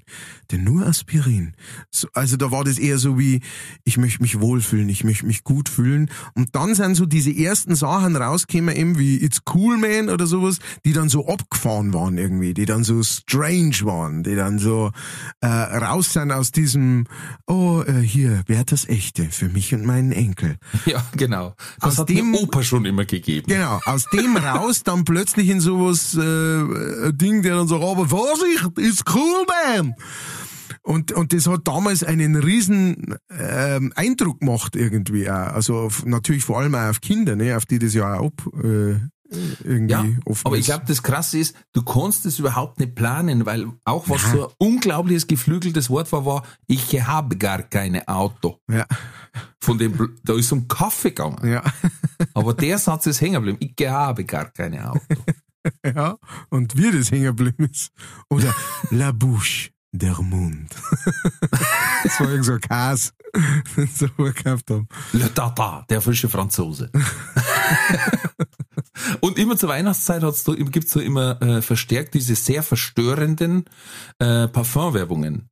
Denn nur Aspirin. So, also da war das eher so wie, ich möchte mich wohlfühlen, ich möchte mich gut fühlen. Und dann sind so diese ersten Sachen rausgekommen, eben wie It's Cool Man oder sowas, die dann so abgefahren waren irgendwie, die dann so strange waren, die dann so äh, raus sind aus diesem, oh, äh, hier, wer hat das Echte für mich und meinen Enkel. Ja, genau. Das Aus hat dem- Opa schon immer gegeben. Genau, aus dem raus dann plötzlich in sowas, äh, ein Ding, der dann sagt, aber Vorsicht, ist cool, man. Und, und das hat damals einen riesen ähm, Eindruck gemacht irgendwie auch. Also auf, natürlich vor allem auch auf Kinder, ne, auf die das ja auch ab, äh, irgendwie Ja, oft aber ich glaube, das Krasse ist, du kannst es überhaupt nicht planen, weil auch was so ein unglaubliches geflügeltes Wort war, war, ich habe gar keine Auto. Ja, Von dem, da ist um Kaffee gegangen. ja, Aber der Satz ist hängen geblieben. Ich habe gar keine Auto. ja. Und wie das hängen geblieben ist. Oder la bouche, der Mund. das war irgend so ein Käse, den sie gekauft haben. Le Tata, der frische Franzose. Und immer zur Weihnachtszeit hat's da, gibt's so immer äh, verstärkt diese sehr verstörenden äh, Parfumwerbungen,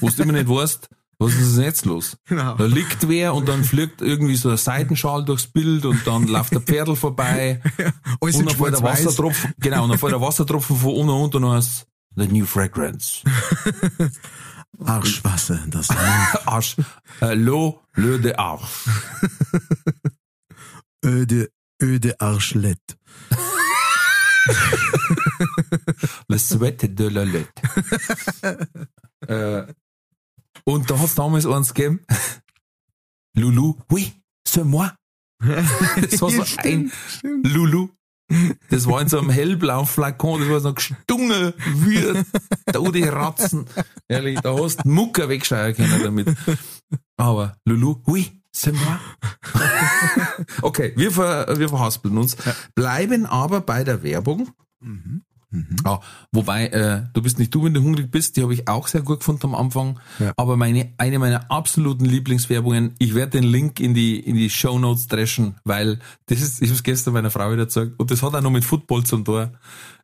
wo du immer nicht weißt, was ist denn jetzt los? Genau. Da liegt wer und dann fliegt irgendwie so ein Seitenschal durchs Bild und dann läuft der Pferdl vorbei Alles und dann fällt der. Wassertropfen, genau, und dann fällt der Wassertropfen von unten und dann heißt The New Fragrance. Arschwasser, das Arsch. Äh, L'eau, le de Arsch. öde, öde Arschlett. Le Sweat de la Lette. äh, und da hat's damals eins gegeben. Loulou, oui, c'est moi. Das war so ein stimmt. Loulou. Das war in so einem hellblauen Flakon, das war so gestungen wie tote Ratzen. Ehrlich, da hast du Mucker wegschreien können damit. Aber Loulou, oui, c'est moi. okay, wir, ver, wir verhaspeln uns, bleiben aber bei der Werbung. Ah, wobei, äh, du bist nicht du, wenn du hungrig bist, die habe ich auch sehr gut gefunden am Anfang. Ja. Aber meine, eine meiner absoluten Lieblingswerbungen, ich werde den Link in die, in die Show Notes dreschen, weil das ist, ich habe es gestern meiner Frau wieder gesagt, und das hat auch noch mit Football zum Tor.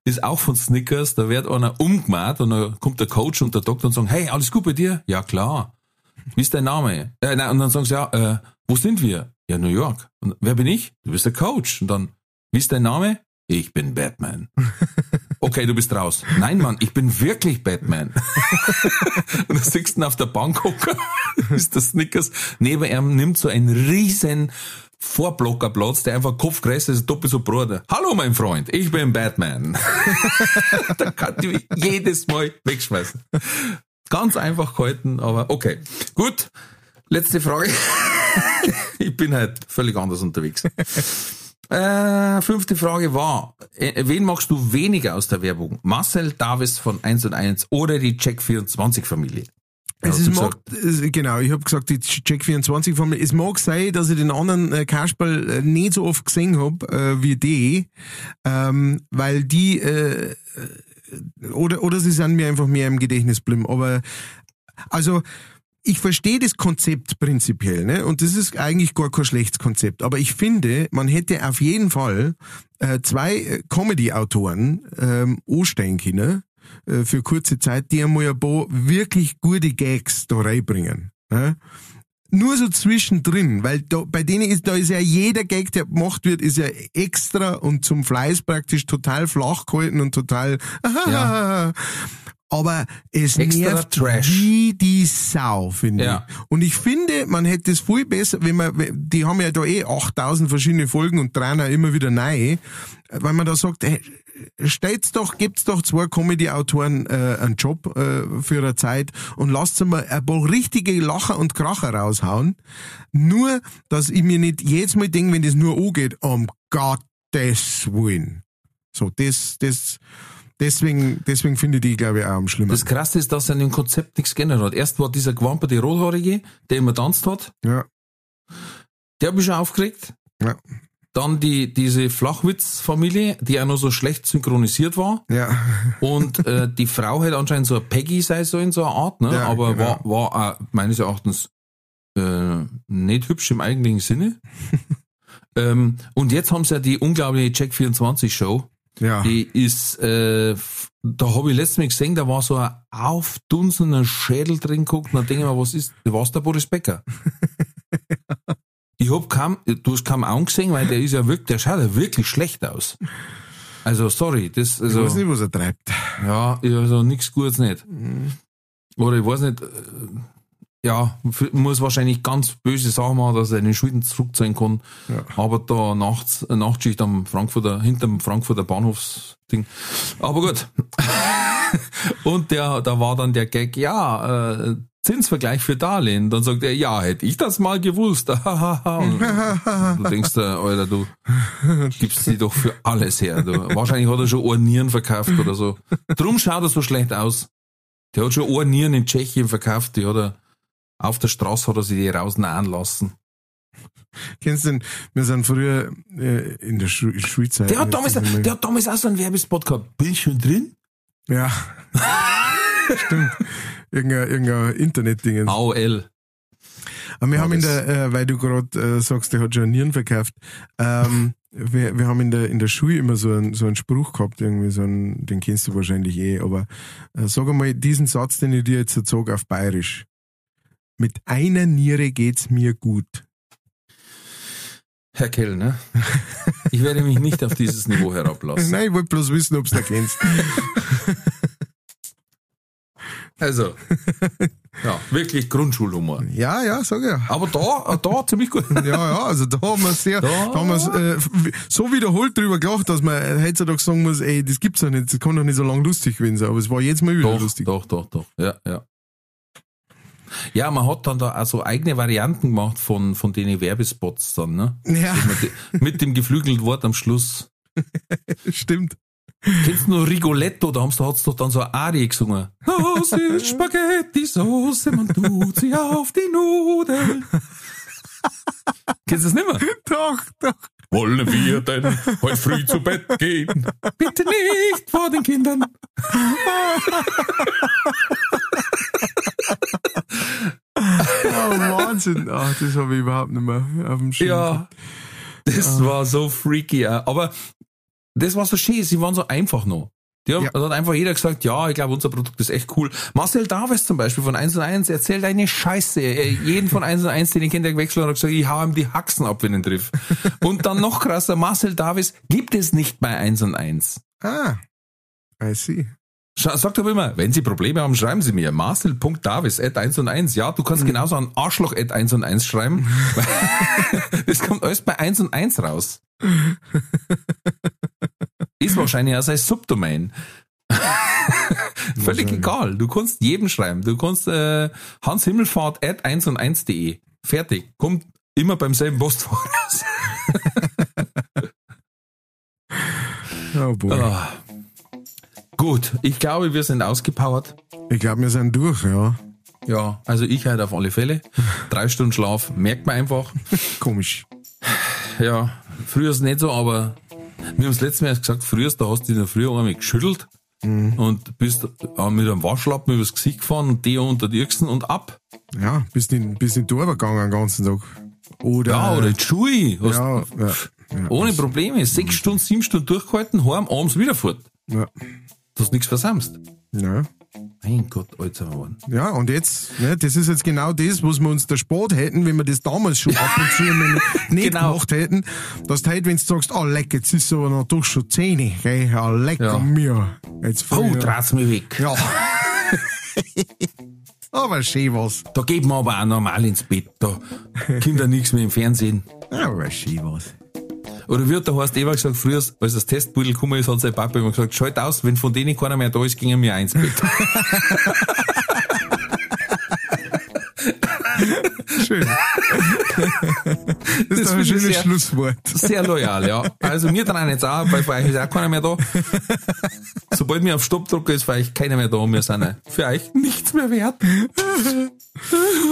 Ist auch von Snickers, da wird einer umgemacht und dann kommt der Coach und der Doktor und sagen, hey, alles gut bei dir? Ja, klar. Wie ist dein Name? Äh, nein, und dann sagen sie, ja, äh, wo sind wir? Ja, New York. Und wer bin ich? Du bist der Coach. Und dann, wie ist dein Name? Ich bin Batman. Okay, du bist raus. Nein, Mann, ich bin wirklich Batman. und da sitzt du auf der Bank hocker, ist der Snickers. Neben ihm nimmt so ein riesen Vorblockerplatz, der einfach kopfgrößer ist, doppelt so Bruder. Hallo, mein Freund, ich bin Batman. da kann ich mich jedes Mal wegschmeißen. Ganz einfach gehalten, aber okay. Gut, letzte Frage. ich bin halt völlig anders unterwegs. Äh, fünfte Frage war, äh, wen magst du weniger aus der Werbung? Marcel Davis von 1 und 1 oder die Check24-Familie? Es ist, mag, genau, ich habe gesagt, die Check 24 von mir. Es mag sein, dass ich den anderen äh, Kasperl äh, nicht so oft gesehen hab äh, wie die, ähm, weil die äh, äh, oder oder sie sind mir einfach mehr im Gedächtnis geblieben. Aber also ich verstehe das Konzept prinzipiell, ne? Und das ist eigentlich gar kein schlechtes Konzept. Aber ich finde, man hätte auf jeden Fall äh, zwei äh, Comedy-Autoren ähm, anstellen können äh, für kurze Zeit, die einmal ein paar wirklich gute Gags da reinbringen. Ne? Nur so zwischendrin, weil da, bei denen ist, da ist ja jeder Gag, der gemacht wird, ist ja extra und zum Fleiß praktisch total flach gehalten und total, aber es Extra nervt Trash. wie die Sau, finde Ja. ich. Und ich finde, man hätte es viel besser, wenn man, die haben ja da eh 8000 verschiedene Folgen und drehen auch immer wieder neu, weil man da sagt, hey, stellt's doch, gibt's doch zwei Comedy-Autoren äh, einen Job äh, für eine Zeit und lasst sie mal ein paar richtige Lacher und Kracher raushauen. Nur, dass ich mir nicht jedes Mal denke, wenn das nur angeht, um Gottes Willen. So, das, das, deswegen, deswegen finde ich die, glaube ich, auch am schlimmsten. Das Krasse ist, dass er in dem Konzept nichts geändert hat. Erst war dieser gewamperte Rothaarige, der immer tanzt hat, ja, der hat mich schon aufgeregt. ja, Dann die, diese Flachwitz-Familie, die auch noch so schlecht synchronisiert war. ja. Und äh, die Frau hat anscheinend so eine Peggy sei so in so einer Art, ne? Ja, aber genau. war, war auch meines Erachtens äh, nicht hübsch im eigentlichen Sinne. ähm, und jetzt haben sie ja die unglaubliche Check 24 Show. Ja, Die ist, äh, da habe ich letztes Mal gesehen, da war so ein aufdunsener Schädel drin geguckt, und dann denke ich mir, was ist, was der Boris Becker? ich hab kaum, du hast kaum angesehen, weil der ist ja wirklich, der schaut ja wirklich schlecht aus. Also, sorry, das, ich also. weiß nicht, was er treibt. Ja, also nix Gutes nicht. Oder ich weiß nicht, äh, ja, muss wahrscheinlich ganz böse Sachen machen, dass er den Schulden zurückzahlen kann. Aber da nachts, äh, Nachtschicht am Frankfurter, hinterm Frankfurter Bahnhofsding. Aber gut. Und der, da war dann der Gag, ja, äh, Zinsvergleich für Darlehen. Dann sagt er, ja, hätte ich das mal gewusst. Und du denkst, dir, Alter, du gibst sie doch für alles her. Du. Wahrscheinlich hat er schon Ohrnieren verkauft oder so. Drum schaut er so schlecht aus. Der hat schon Ohrnieren in Tschechien verkauft, die hat er auf der Straße hat er sich die rausnahen lassen. Kennst du den, wir sind früher äh, in der Schu Schulzeit. Der hat damals, der hat damals auch so einen Werbespot gehabt. Bin ich schon drin? Ja. Stimmt. Irgendein, irgendein Internetding. AOL. Aber wir Ja, haben in der, äh, weil du gerade äh, sagst, der hat schon Nieren verkauft, ähm, wir, wir haben in der, in der Schule immer so einen, so einen Spruch gehabt, irgendwie so einen, den kennst du wahrscheinlich eh, aber äh, sag einmal diesen Satz, den ich dir jetzt erzog auf Bayerisch. Mit einer Niere geht's mir gut. Herr Kell, ne? Ich werde mich nicht auf dieses Niveau herablassen. Nein, ich wollte bloß wissen, ob du da kennst. Also, ja, wirklich Grundschulhumor. Ja, ja, sag ja. Aber da, da ziemlich gut. Ja, ja, also da haben wir sehr, da, Da- haben wir äh, so wiederholt drüber gelacht, dass man heutzutage sagen muss, ey, das gibt's doch nicht, das kann doch nicht so lang lustig sein, aber es war jetzt mal wieder Doch, lustig. doch, doch, doch. Ja, ja. Ja, man hat dann da also eigene Varianten gemacht von, von den Werbespots dann, ne? Ja, Mit, de- mit dem geflügelten Wort am Schluss. stimmt. Kennst du noch Rigoletto? Da hat's doch dann so eine Arie gesungen. Das ist Spaghetti-Soße, man tut sie auf die Nudeln. Kennst du das nicht mehr? Doch, doch. Wollen wir denn heute früh zu Bett gehen? Bitte nicht vor den Kindern. Oh, Wahnsinn. Ach, das habe ich überhaupt nicht mehr auf dem Schirm. Ja, das war so freaky. Aber das war so schön, sie waren so einfach noch. Die haben, Ja. Da hat einfach jeder gesagt, ja, ich glaube, unser Produkt ist echt cool. Marcel Davis zum Beispiel von 1 und 1 erzählt eine Scheiße. Er- Jeden von 1 und 1, den ich kenne, der gewechselt hat, hat gesagt, ich hau ihm die Haxen ab, wenn ich ihn triff. Und dann noch krasser, Marcel Davis gibt es nicht bei 1 und 1. Ah, I see. Sagt aber immer, wenn Sie Probleme haben, schreiben Sie mir. Marcel.davis at 1 und 1. Ja, du kannst genauso an Arschloch at 1 und 1 schreiben. das kommt alles bei 1 und 1 raus. Ist wahrscheinlich auch sein Subdomain. Völlig egal. Du kannst jedem schreiben. Du kannst äh, Hans Himmelfahrt at 1 und 1.de. Fertig. Kommt immer beim selben Postfach raus. Oh boy. Ah. Gut, ich glaube, wir sind ausgepowert. Ich glaube, wir sind durch, ja. Ja, also ich halt auf alle Fälle. Drei Stunden Schlaf, merkt man einfach. Komisch. Ja, früher ist nicht so, aber wir haben es letztes Mal erst gesagt, früher, da hast du dich in der Früh einmal geschüttelt und bist äh, mit einem Waschlappen übers Gesicht gefahren und Deo unter die Achsen und ab. Ja, bist in, bist in die Tour gegangen den ganzen Tag. Oder, Ja, oder die Schuhe. Hast ja, ja, ja, ohne Probleme. Sechs Stunden, sieben Stunden durchgehalten, heim, abends wieder fort. ja, Du hast nichts versammst. ja. Mein Gott, Alter, Mann. Ja, und jetzt, ne, das ist jetzt genau das, was wir uns der Sport hätten, wenn wir das damals schon ab und zu nicht Genau. gemacht hätten, dass du heute, wenn du sagst, ah, leck, jetzt ist aber noch doch schon 10, gell, ja, leck Ja. mir. Jetzt Oh, früher. draht's mich weg. Ja. aber schön was. Da geht man aber auch normal ins Bett. Da kommt ja nichts mehr im Fernsehen. Aber schön was. Oder wie hat der Horst Eber gesagt, früher, als das Testbudel gekommen ist, hat sein Papa immer gesagt, schalt aus, wenn von denen keiner mehr da ist, gingen wir eins Bett. Schön. Das ist doch ein schönes sehr- Schlusswort. Sehr loyal, ja. Also wir dran jetzt auch, weil für euch ist auch keiner mehr da. Sobald wir auf Stopp drücken, ist für euch keiner mehr da wir sind für euch nichts mehr wert.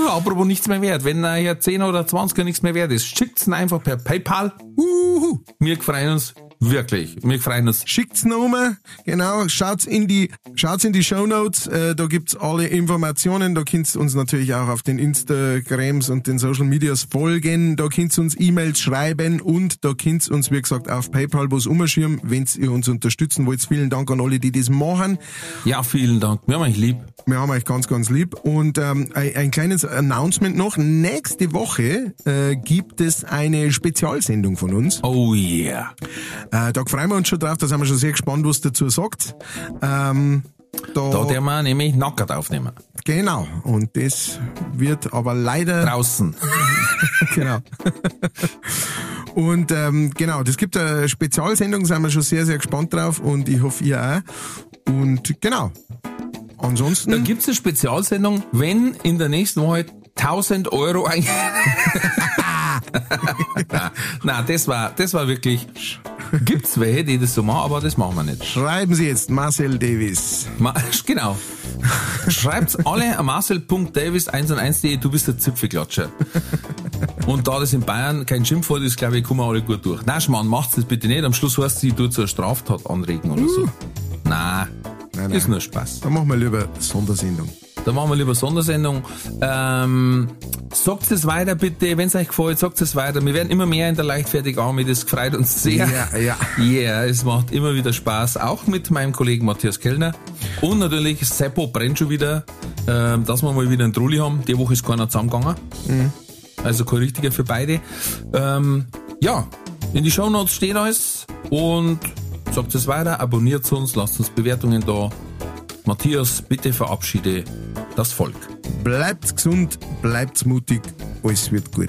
Apropos nichts mehr wert. Wenn euch 10 oder 20 nichts mehr wert ist, schickt's einfach per PayPal. Uhu. Wir freuen uns wirklich. Wir freuen uns. Schickt's nochmal, genau, schaut's in die, schaut's in die Shownotes, äh, da gibt's alle Informationen, da könnt ihr uns natürlich auch auf den Instagrams und den Social Medias folgen, da könnt ihr uns E-Mails schreiben und da könnt ihr uns, wie gesagt, auf PayPal was umschirmen, wenn ihr uns unterstützen wollt. Vielen Dank an alle, die das machen. Ja, vielen Dank. Wir haben euch lieb. Wir haben euch ganz, ganz lieb. Und ähm, ein, ein kleines Announcement noch. Nächste Woche äh, gibt es eine Spezialsendung von uns. Oh yeah. Äh, da freuen wir uns schon drauf, da sind wir schon sehr gespannt, was dazu sagt. Ähm, Da, Da der wir nämlich Nackert aufnehmen. genau. Und das wird aber leider Draußen. genau. Und ähm, genau, das gibt eine Spezialsendung, sind wir schon sehr, sehr gespannt drauf und ich hoffe, ihr auch. Und genau. Ansonsten. Dann gibt's eine Spezialsendung, wenn in der nächsten Woche 1000 Euro ein... Na, das war, das war wirklich... Gibt's welche, die das so machen, aber das machen wir nicht. Schreiben Sie jetzt Marcel Davis. Ma genau. Schreibt's alle an marcel.davis101.de, du bist der Zipfelklatscher. Und da das in Bayern kein Schimpfwort ist, glaube ich, kommen wir alle gut durch. Nein, Schmarrn, macht's das bitte nicht. Am Schluss heißt sie, du zur Straftat anregen oder so. Nein, Nein, ist nur Spaß. Da machen wir lieber Sondersendung. Da machen wir lieber Sondersendung. Ähm, sagt es weiter bitte, wenn es euch gefällt, sagt es weiter. Wir werden immer mehr in der Leichtfertigarmee, das freut uns sehr. Ja, ja. Yeah, es macht immer wieder Spaß, auch mit meinem Kollegen Matthias Kellner. Und natürlich Seppo brennt schon wieder, ähm, dass wir mal wieder einen Trulli haben. Die Woche ist keiner zusammengegangen. Also kein richtiger für beide. Ähm, ja, in die Shownotes steht alles und sagt es weiter, abonniert uns, lasst uns Bewertungen da. Matthias, bitte verabschiede das Volk. Bleibt gesund, bleibt mutig, alles wird gut.